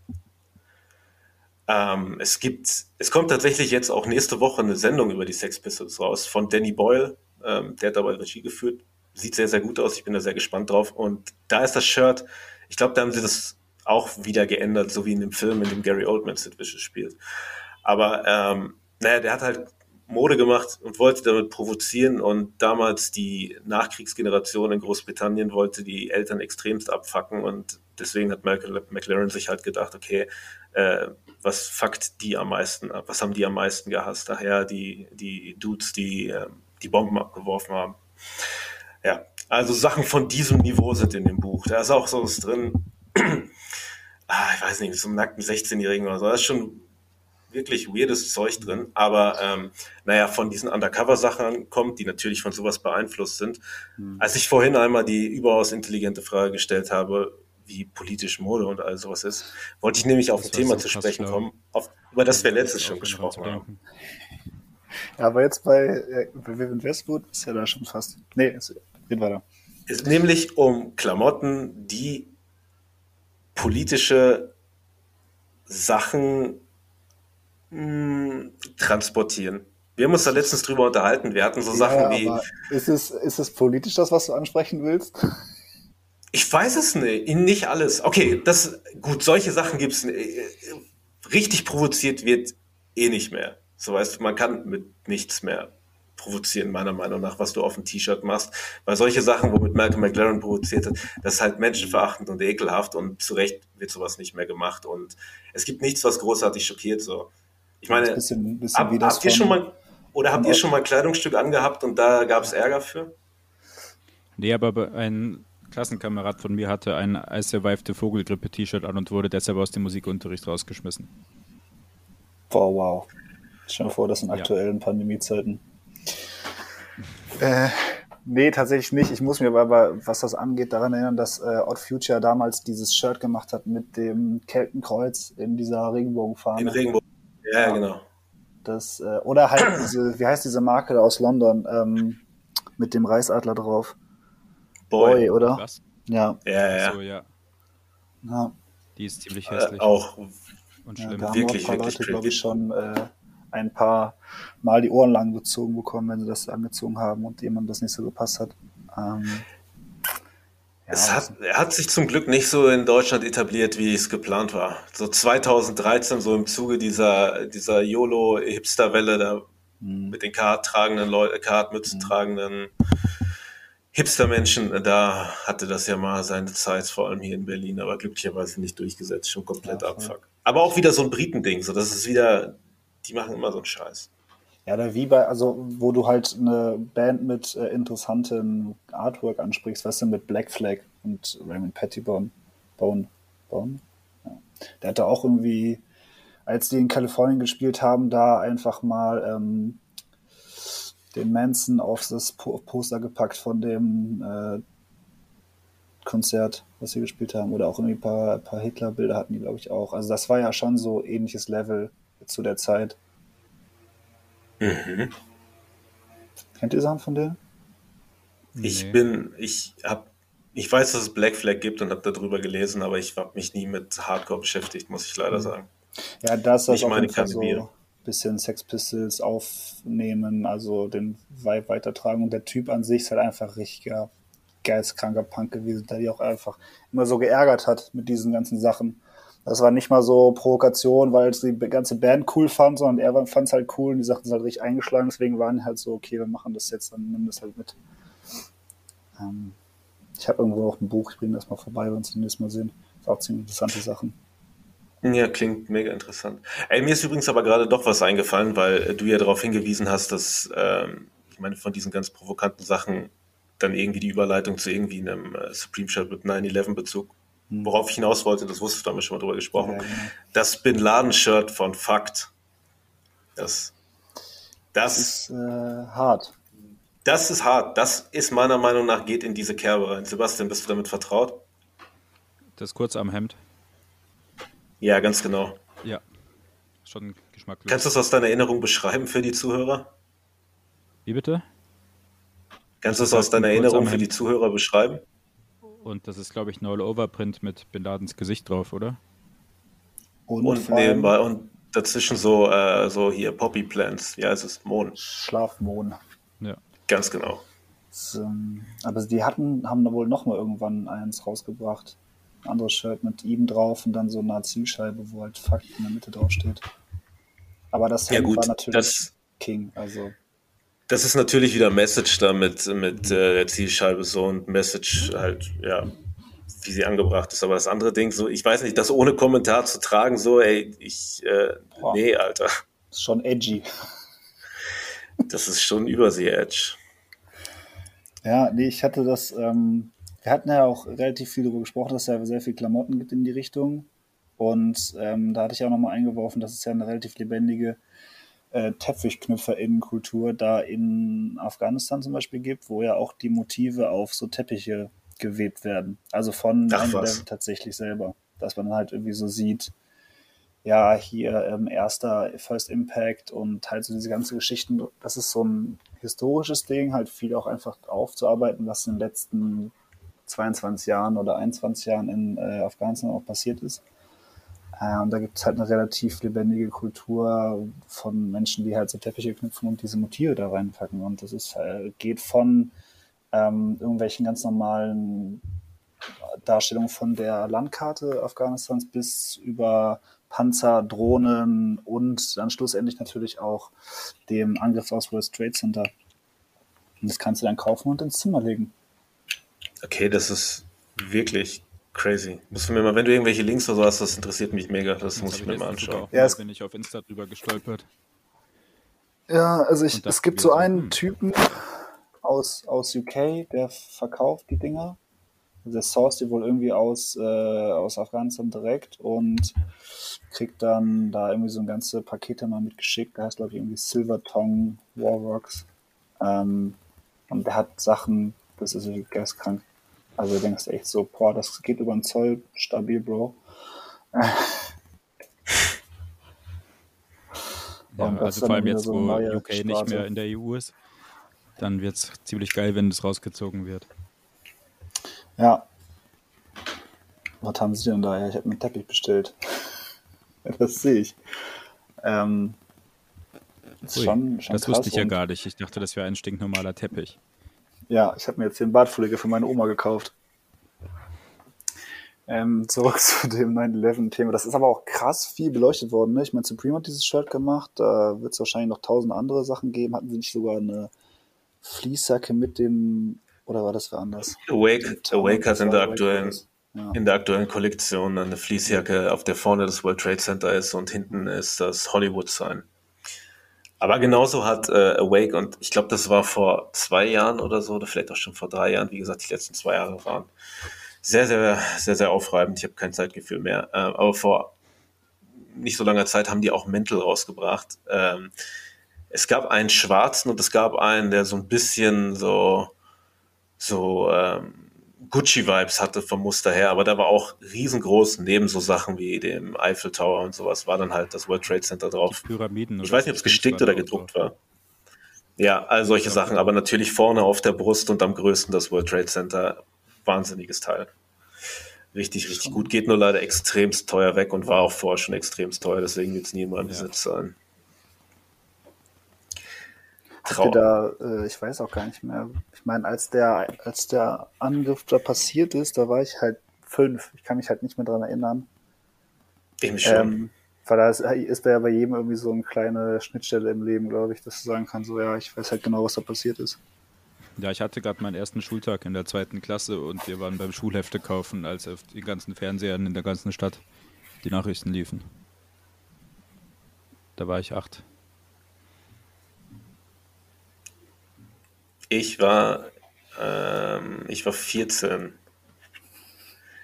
Ähm, es gibt, es kommt tatsächlich jetzt auch nächste Woche eine Sendung über die Sex Pistols raus von Danny Boyle. Ähm, der hat dabei Regie geführt. Sieht sehr, sehr gut aus. Ich bin da sehr gespannt drauf. Und da ist das Shirt, ich glaube, da haben sie das auch wieder geändert, so wie in dem Film, in dem Gary Oldman Sid Vicious spielt. Aber ähm, naja, der hat halt Mode gemacht und wollte damit provozieren und damals die Nachkriegsgeneration in Großbritannien wollte die Eltern extremst abfacken und deswegen hat McLaren sich halt gedacht, okay, äh, was fuckt die am meisten ab? Was haben die am meisten gehasst? Daher die, die Dudes, die äh, die Bomben abgeworfen haben. Ja, also Sachen von diesem Niveau sind in dem Buch. Da ist auch so was drin, ah, ich weiß nicht, so einem nackten 16-Jährigen oder so. Da ist schon wirklich weirdes Zeug drin. Aber ähm, naja, von diesen Undercover-Sachen kommt, die natürlich von sowas beeinflusst sind. Mhm. Als ich vorhin einmal die überaus intelligente Frage gestellt habe, wie politisch Mode und all sowas ist, wollte ich nämlich auf das ein Thema so zu sprechen kommen, auf, über das wir letztes schon gesprochen haben. Ja, aber jetzt bei, äh, bei Vivian Westwood ist ja da schon fast. Nee, reden weiter. Ist nämlich um Klamotten, die politische Sachen mh, hm, transportieren. Wir haben uns da letztens drüber unterhalten. Wir hatten so Sachen wie. Ist es, ist es politisch das, was du ansprechen willst? Ich weiß es nicht. Nicht alles. Okay, das, gut, solche Sachen gibt es. Äh, richtig provoziert wird eh nicht mehr. So weißt du, man kann mit nichts mehr provozieren, meiner Meinung nach, was du auf dem T-Shirt machst. Weil solche Sachen, womit Malcolm McLaren provoziert hat, das ist halt menschenverachtend und ekelhaft und zu Recht wird sowas nicht mehr gemacht. Und es gibt nichts, was großartig schockiert. So. Ich meine, bisschen, bisschen hab, habt ihr schon mal oder habt ihr schon mal Kleidungsstück angehabt und da gab es Ärger für? Nee, aber ein Klassenkamerad von mir hatte ein I Survived the Vogelgrippe-T-Shirt an und wurde deshalb aus dem Musikunterricht rausgeschmissen. Boah, wow. Stell dir vor, das in aktuellen ja. Pandemiezeiten. Äh, nee, tatsächlich nicht. Ich muss mir aber, was das angeht, daran erinnern, dass äh, Odd Future damals dieses Shirt gemacht hat mit dem Keltenkreuz in dieser Regenbogenfahne. In Regenbogen. Ja, ja, genau. Das, äh, oder halt diese, wie heißt diese Marke aus London, ähm, mit dem Reichsadler drauf? Boy, Boy oder? Was? Ja. Ja, ja. So, ja. ja. Die ist ziemlich hässlich. Äh, auch und schlimm. Ja, da wirklich, haben auch ein paar Leute, glaube ich, schon äh, ein paar Mal die Ohren lang gezogen bekommen, wenn sie das angezogen haben und jemand das nicht so gepasst hat. Ähm, ja, es hat, er hat sich zum Glück nicht so in Deutschland etabliert, wie es geplant war. So 2013, so im Zuge dieser, dieser YOLO-Hipster-Welle, da mhm. mit den Kart-tragenden Leuten, Kartmützen tragenden Hipster-Menschen, da hatte das ja mal seine Zeit, vor allem hier in Berlin, aber glücklicherweise nicht durchgesetzt, schon komplett ja, abfuck. Aber auch wieder so ein Britending, so das ist wieder, die machen immer so einen Scheiß. Ja, da wie bei, also wo du halt eine Band mit äh, interessantem Artwork ansprichst, weißt du, mit Black Flag und Raymond Pettibone, Bone, Bone? Ja. Der hatte auch irgendwie, als die in Kalifornien gespielt haben, da einfach mal ähm, den Manson auf das Poster gepackt von dem äh, Konzert, was sie gespielt haben. Oder auch irgendwie ein paar, ein paar Hitler-Bilder hatten die, glaube ich, auch. Also das war ja schon so ähnliches Level zu der Zeit. Mhm. Kennt ihr Sachen von denen? Ich nee. bin, ich habe, ich weiß, dass es Black Flag gibt und habe darüber gelesen, aber ich habe mich nie mit Hardcore beschäftigt, muss ich leider mhm. sagen. Ja, das ist auf jeden Fall so bisschen Sex Pistols aufnehmen, also den Vibe weitertragen. Und der Typ an sich ist halt einfach richtiger geistkranker Punk gewesen, der die auch einfach immer so geärgert hat mit diesen ganzen Sachen. Das war nicht mal so Provokation, weil es die ganze Band cool fand, sondern er fand es halt cool und die Sachen sind halt richtig eingeschlagen. Deswegen waren halt so, okay, wir machen das jetzt, dann nimm das halt mit. Ähm, ich habe irgendwo auch ein Buch, ich bringe das mal vorbei, wenn wir uns das nächste Mal sehen. Das ist auch ziemlich interessante Sachen. Ja, klingt mega interessant. Ey, mir ist übrigens aber gerade doch was eingefallen, weil äh, du ja darauf hingewiesen hast, dass, ähm, ich meine, von diesen ganz provokanten Sachen dann irgendwie die Überleitung zu irgendwie einem äh, Supreme Shirt mit 9-11-Bezug. Hm. Worauf ich hinaus wollte, das wusstest du, da haben wir schon mal drüber gesprochen. Ja, genau. Das Bin Laden-Shirt von Fakt. Das, das, das ist äh, hart. Das ist hart. Das ist meiner Meinung nach geht in diese Kerbe rein. Sebastian, bist du damit vertraut? Das kurz am Hemd. Ja, ganz genau. Ja, schon geschmacklos. Kannst du das aus deiner Erinnerung beschreiben für die Zuhörer? Wie bitte? Kannst du das aus deiner Erinnerung für die Zuhörer beschreiben? Und das ist, glaube ich, ein All-Over-Print mit Bin Ladens Gesicht drauf, oder? Und, und nebenbei und dazwischen so, äh, so hier Poppy Plants. Ja, es ist Mohn. Schlafmohn. Ja. Ganz genau. Das, ähm, aber die hatten, haben da wohl noch mal irgendwann eins rausgebracht anderes Shirt mit ihm drauf und dann so eine Zielscheibe, wo halt Fakt in der Mitte drauf steht. Aber das ja, gut, war natürlich das, King. Also das ist natürlich wieder Message da mit, mit äh, der Zielscheibe so und Message halt, ja, wie sie angebracht ist. Aber das andere Ding, so, ich weiß nicht, das ohne Kommentar zu tragen, so, ey, ich, äh, nee, Alter. Das ist schon edgy. Das ist schon Übersee-Edge. Ja, nee, ich hatte das, ähm, wir hatten ja auch relativ viel darüber gesprochen, dass es ja sehr viel Klamotten gibt in die Richtung. Und ähm, da hatte ich auch nochmal eingeworfen, dass es ja eine relativ lebendige äh, Teppichknüpfer-Innenkultur da in Afghanistan zum Beispiel gibt, wo ja auch die Motive auf so Teppiche gewebt werden. Also von einem tatsächlich selber. Dass man halt irgendwie so sieht, ja, hier ähm, erster First Impact und halt so diese ganzen Geschichten. Das ist so ein historisches Ding, halt viel auch einfach aufzuarbeiten, was in den letzten 22 Jahren oder 21 Jahren in äh, Afghanistan auch passiert ist. Und da gibt es halt eine relativ lebendige Kultur von Menschen, die halt so Teppiche knüpfen und diese Motive da reinpacken. Und das ist, äh, geht von ähm, irgendwelchen ganz normalen Darstellungen von der Landkarte Afghanistans bis über Panzer, Drohnen und dann schlussendlich natürlich auch dem Angriff aus World Trade Center. Und das kannst du dann kaufen und ins Zimmer legen. Okay, das ist wirklich crazy. Musst du mir mal, wenn du irgendwelche Links oder so hast, das interessiert mich mega. Das, das muss ich mir mal anschauen. Ja, es bin ich auf Insta drüber gestolpert. Ja, also ich, es gibt so einen hm. Typen aus, aus UK, der verkauft die Dinger. Der source die wohl irgendwie aus, äh, aus Afghanistan direkt und kriegt dann da irgendwie so ein ganze Pakete mal mitgeschickt. Da heißt, glaube ich, irgendwie Silver Tongue Warrocks. Ähm, und der hat Sachen, das ist geistkrank. Also du denkst echt so, boah, das geht über den Zoll, stabil, Bro. Ja, also vor allem jetzt, so wo UK Straße. nicht mehr in der EU ist, dann wird es ziemlich geil, wenn es rausgezogen wird. Ja. Was haben sie denn da? Ja, ich habe mir einen Teppich bestellt. das sehe ich. Ähm, das, Ui, schon, schon das wusste ich ja gar nicht. Ich dachte, das wäre ein stinknormaler Teppich. Ja, ich habe mir jetzt einen Bartpflege für meine Oma gekauft. Ähm, zurück zu dem 9-11-Thema. Das ist aber auch krass viel beleuchtet worden. Ne? Ich meine, Supreme hat dieses Shirt gemacht. Da wird es wahrscheinlich noch tausend andere Sachen geben. Hatten sie nicht sogar eine Fließjacke mit dem Oder war das wer anders? Awake, Awake hat in der aktuellen, Ja. in der aktuellen Kollektion eine Fließjacke, auf der vorne das World Trade Center ist und hinten ist das Hollywood Sign. Aber genauso hat äh, Awake, und ich glaube, das war vor zwei Jahren oder so, oder vielleicht auch schon vor drei Jahren, wie gesagt, die letzten zwei Jahre waren sehr, sehr, sehr, sehr aufreibend. Ich habe kein Zeitgefühl mehr. Ähm, aber vor nicht so langer Zeit haben die auch Mäntel rausgebracht. Ähm, es gab einen schwarzen und es gab einen, der so ein bisschen so, so ähm, Gucci-Vibes hatte vom Muster her, aber der war auch riesengroß, neben so Sachen wie dem Eiffel Tower und sowas, war dann halt das World Trade Center drauf. Die Pyramiden. Ich weiß nicht, ob es gestickt oder da gedruckt war. Ja, all solche Sachen, aber natürlich vorne auf der Brust und am größten das World Trade Center. Wahnsinniges Teil. Richtig, richtig gut. Geht nur leider extremst teuer weg und war auch vorher schon extremst teuer, deswegen wird es nie in meinem Ja. Besitz sein. Trauer. da, äh, ich weiß auch gar nicht mehr. Ich meine, als der, als der Angriff da passiert ist, da war ich halt fünf. Ich kann mich halt nicht mehr dran erinnern. Ich mich schon. Ähm, weil da ist, ist ja bei jedem irgendwie so eine kleine Schnittstelle im Leben, glaube ich, dass du sagen kannst, so ja, ich weiß halt genau, was da passiert ist. Ja, ich hatte gerade meinen ersten Schultag in der zweiten Klasse und wir waren beim Schulhefte kaufen, als auf den ganzen Fernsehern in der ganzen Stadt die Nachrichten liefen. Da war ich acht. Ich war, ähm, ich war 14.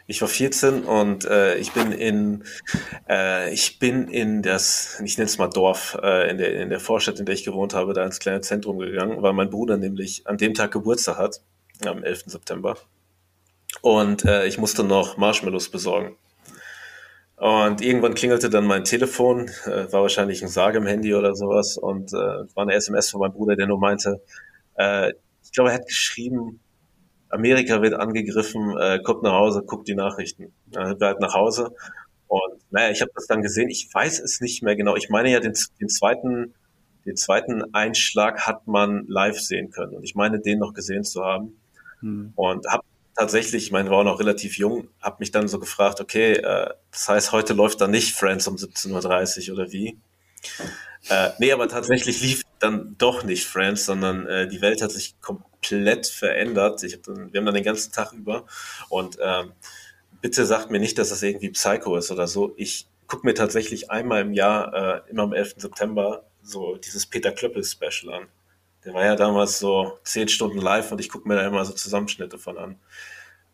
Ich war 14 und äh, ich bin in, äh, ich bin in das, ich nenne es mal Dorf, äh, in der, in der Vorstadt, in der ich gewohnt habe, da ins kleine Zentrum gegangen, weil mein Bruder nämlich an dem Tag Geburtstag hat, am 11. September. Und äh, ich musste noch Marshmallows besorgen. Und irgendwann klingelte dann mein Telefon, äh, war wahrscheinlich ein Sage im Handy oder sowas und äh, war eine SMS von meinem Bruder, der nur meinte, äh, ich glaube, er hat geschrieben, Amerika wird angegriffen, äh, kommt nach Hause, guckt die Nachrichten. Dann wir halt nach Hause. Und naja, ich habe das dann gesehen. Ich weiß es nicht mehr genau. Ich meine ja, den, den zweiten, den zweiten Einschlag hat man live sehen können. Und ich meine, den noch gesehen zu haben. Hm. Und habe tatsächlich, ich meine, war auch noch relativ jung, habe mich dann so gefragt, okay, äh, das heißt, heute läuft da nicht Friends um 17.30 Uhr oder wie? Äh, nee, aber tatsächlich lief dann doch nicht Friends, sondern äh, die Welt hat sich komplett verändert. Ich hab dann, wir haben dann den ganzen Tag über und ähm, bitte sagt mir nicht, dass das irgendwie Psycho ist oder so. Ich gucke mir tatsächlich einmal im Jahr, äh, immer am 11. September, so dieses Peter Klöppel Special an. Der war ja damals so zehn Stunden live und ich gucke mir da immer so Zusammenschnitte von an.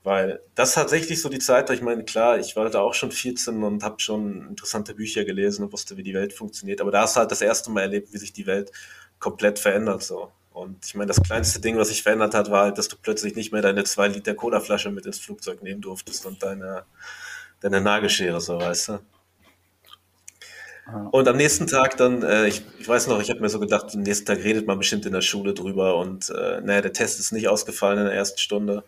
Weil das ist tatsächlich so die Zeit, ich meine, klar, ich war da auch schon 14 und habe schon interessante Bücher gelesen und wusste, wie die Welt funktioniert. Aber da hast du halt das erste Mal erlebt, wie sich die Welt komplett verändert. So. Und ich meine, das kleinste Ding, was sich verändert hat, war halt, dass du plötzlich nicht mehr deine zwei Liter Colaflasche mit ins Flugzeug nehmen durftest und deine, deine Nagelschere, so weißt du. Und am nächsten Tag dann, äh, ich, ich weiß noch, ich habe mir so gedacht, am nächsten Tag redet man bestimmt in der Schule drüber und äh, naja, der Test ist nicht ausgefallen in der ersten Stunde.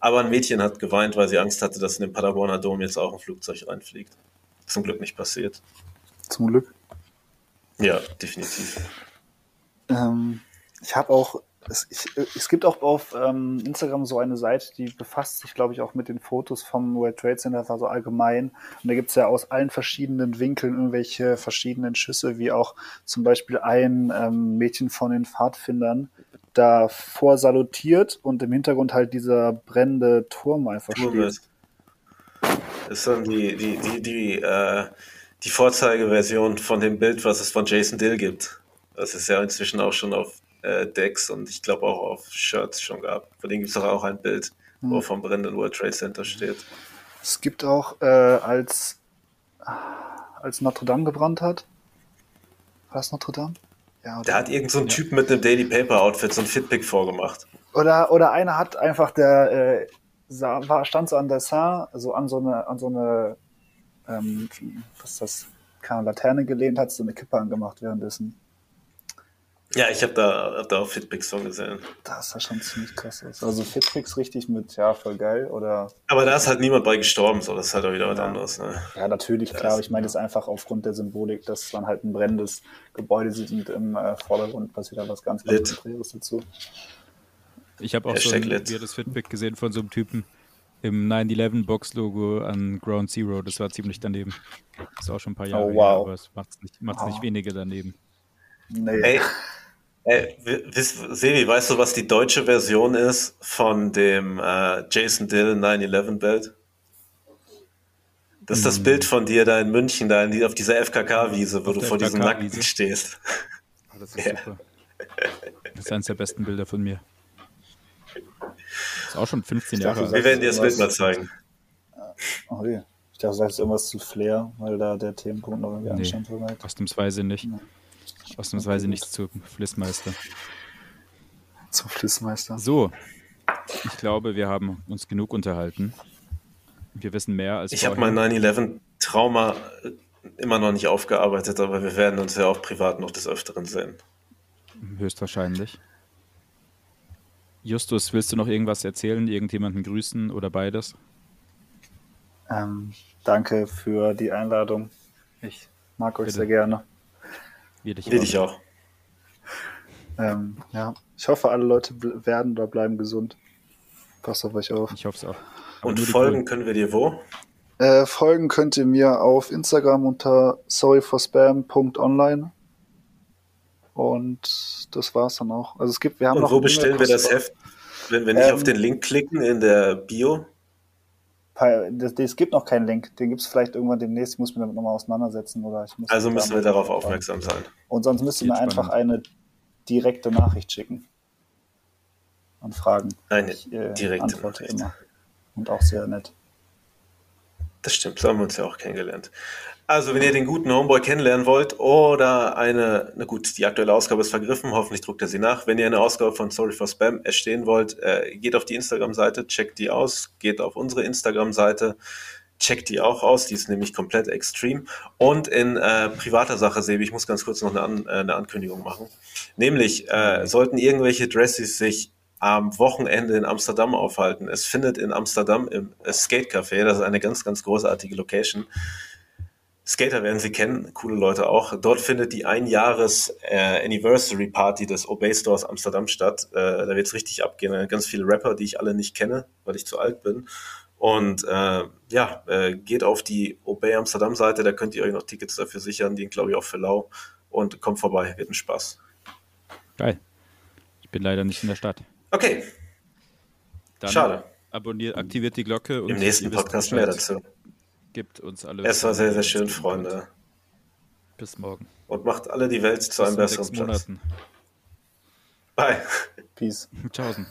Aber ein Mädchen hat geweint, weil sie Angst hatte, dass in den Paderborner Dom jetzt auch ein Flugzeug reinfliegt. Zum Glück nicht passiert. Zum Glück. Ja, definitiv. Ähm, ich habe auch, es, ich, es gibt auch auf ähm, Instagram so eine Seite, die befasst sich, glaube ich, auch mit den Fotos vom World Trade Center, also allgemein. Und da gibt es ja aus allen verschiedenen Winkeln irgendwelche verschiedenen Schüsse, wie auch zum Beispiel ein ähm, Mädchen von den Pfadfindern davor salutiert und im Hintergrund halt dieser brennende Turm einfach steht. Das ist dann die, die, die, die, äh, die Vorzeigeversion von dem Bild, was es von Jason Dill gibt. Das ist ja inzwischen auch schon auf äh, Decks und ich glaube auch auf Shirts schon gab. Von denen gibt es auch ein Bild, wo Hm. vom brennenden World Trade Center steht. Es gibt auch, äh, als, als Notre Dame gebrannt hat, war das Notre Dame? Ja? Da hat irgend so ein Typ mit einem Daily Paper Outfit so ein Fitpick vorgemacht. Oder, oder einer hat einfach der, äh, sah, war, stand so an der Saint, so an so eine, an so eine, ähm, was ist das, keine Laterne gelehnt, hat so eine Kippe angemacht währenddessen. Ja, ich habe da, hab da auch Fitpics von gesehen. Das sah schon ziemlich krass aus. Also Fitfix richtig mit, ja, voll geil, oder, Aber da ist halt niemand bei gestorben, so das ist halt auch wieder was Ja. anderes. Ne? ja, natürlich, klar, aber ich meine das einfach aufgrund der Symbolik, dass man halt ein brennendes Gebäude sieht und im äh, Vordergrund passiert da was ganz. Konträres dazu. Ich habe auch so Hashtag ein lit. weirdes Fitpick gesehen von so einem Typen im 9-11-Box-Logo an Ground Zero. Das war ziemlich daneben. Das ist auch schon ein paar Jahre Oh, her, wow. aber es macht es nicht, macht's nicht weniger daneben. Nee. Ey, Ey, Sevi, weißt du, was die deutsche Version ist von dem äh, Jason Dill 9-11-Bild? Das ist das hm. Bild von dir da in München, da in die, auf dieser FKK-Wiese, wo auf du vor diesem Nackten stehst. Oh, das ist ja. super. Das ist eines der besten Bilder von mir. Das ist auch schon 15 Jahre alt. Wir werden dir das Bild mal zeigen. Oh, je. Ich dachte, du sagst irgendwas zu Flair, weil da der Themenpunkt noch irgendwie nee, anstand. Ausnahmsweise nicht. Ja. Ausnahmsweise nicht zu Flissmeister. Zum Flissmeister. So, ich glaube, wir haben uns genug unterhalten. Wir wissen mehr als Ich habe mein 9-11-Trauma immer noch nicht aufgearbeitet, aber wir werden uns ja auch privat noch des Öfteren sehen. Höchstwahrscheinlich. Justus, willst du noch irgendwas erzählen, irgendjemanden grüßen oder beides? Ähm, danke für die Einladung. Ich mag euch Bitte. sehr gerne. Wir dich, Wir dich auch. Ähm, ja, ich hoffe, alle Leute werden oder bleiben gesund. Passt auf euch auf. Ich hoffe es auch. Aber Und folgen können wir dir wo? Äh, folgen könnt ihr mir auf Instagram unter sorryforspam.online. Und das war's dann auch. Also es gibt, wir haben Und noch wo bestellen wir das Heft, wenn wir nicht ähm, auf den Link klicken in der Bio? Es gibt noch keinen Link. Den gibt es vielleicht irgendwann demnächst. Ich muss mich damit nochmal auseinandersetzen. Oder ich muss also müssen wir darauf aufmerksam sein. Und sonst müsst ihr mir einfach eine direkte Nachricht schicken. Und fragen. Eine ich, äh, direkte antworte Nachricht. immer. Und auch sehr nett. Das stimmt, so haben wir uns ja auch kennengelernt. Also, wenn ihr den guten Homeboy kennenlernen wollt oder eine, na gut, die aktuelle Ausgabe ist vergriffen, hoffentlich druckt er sie nach. Wenn ihr eine Ausgabe von Sorry for Spam erstehen wollt, äh, geht auf die Instagram-Seite, checkt die aus, geht auf unsere Instagram-Seite, checkt die auch aus, die ist nämlich komplett extrem. Und in äh, privater Sache, Sebi, ich muss ganz kurz noch eine, An äh, eine Ankündigung machen. Nämlich, äh, sollten irgendwelche Dresses sich am Wochenende in Amsterdam aufhalten. Es findet in Amsterdam im Skate Café, das ist eine ganz, ganz großartige Location. Skater werden Sie kennen, coole Leute auch. Dort findet die Einjahres äh, Anniversary Party des Obey Stores Amsterdam statt. Äh, da wird es richtig abgehen. Ganz viele Rapper, die ich alle nicht kenne, weil ich zu alt bin. Und äh, ja, äh, geht auf die Obey Amsterdam Seite, da könnt ihr euch noch Tickets dafür sichern, die glaube ich auch für lau. Und kommt vorbei, wird ein Spaß. Geil. Ich bin leider nicht in der Stadt. Okay. Dann Schade. Abonniert, aktiviert die Glocke. Im nächsten Podcast mehr dazu. Gibt uns alle. Es war sehr, sehr schön, Freunde. Bis morgen. Und macht alle die Welt zu einem besseren Platz. Monaten. Bye. Peace. Tschaußen.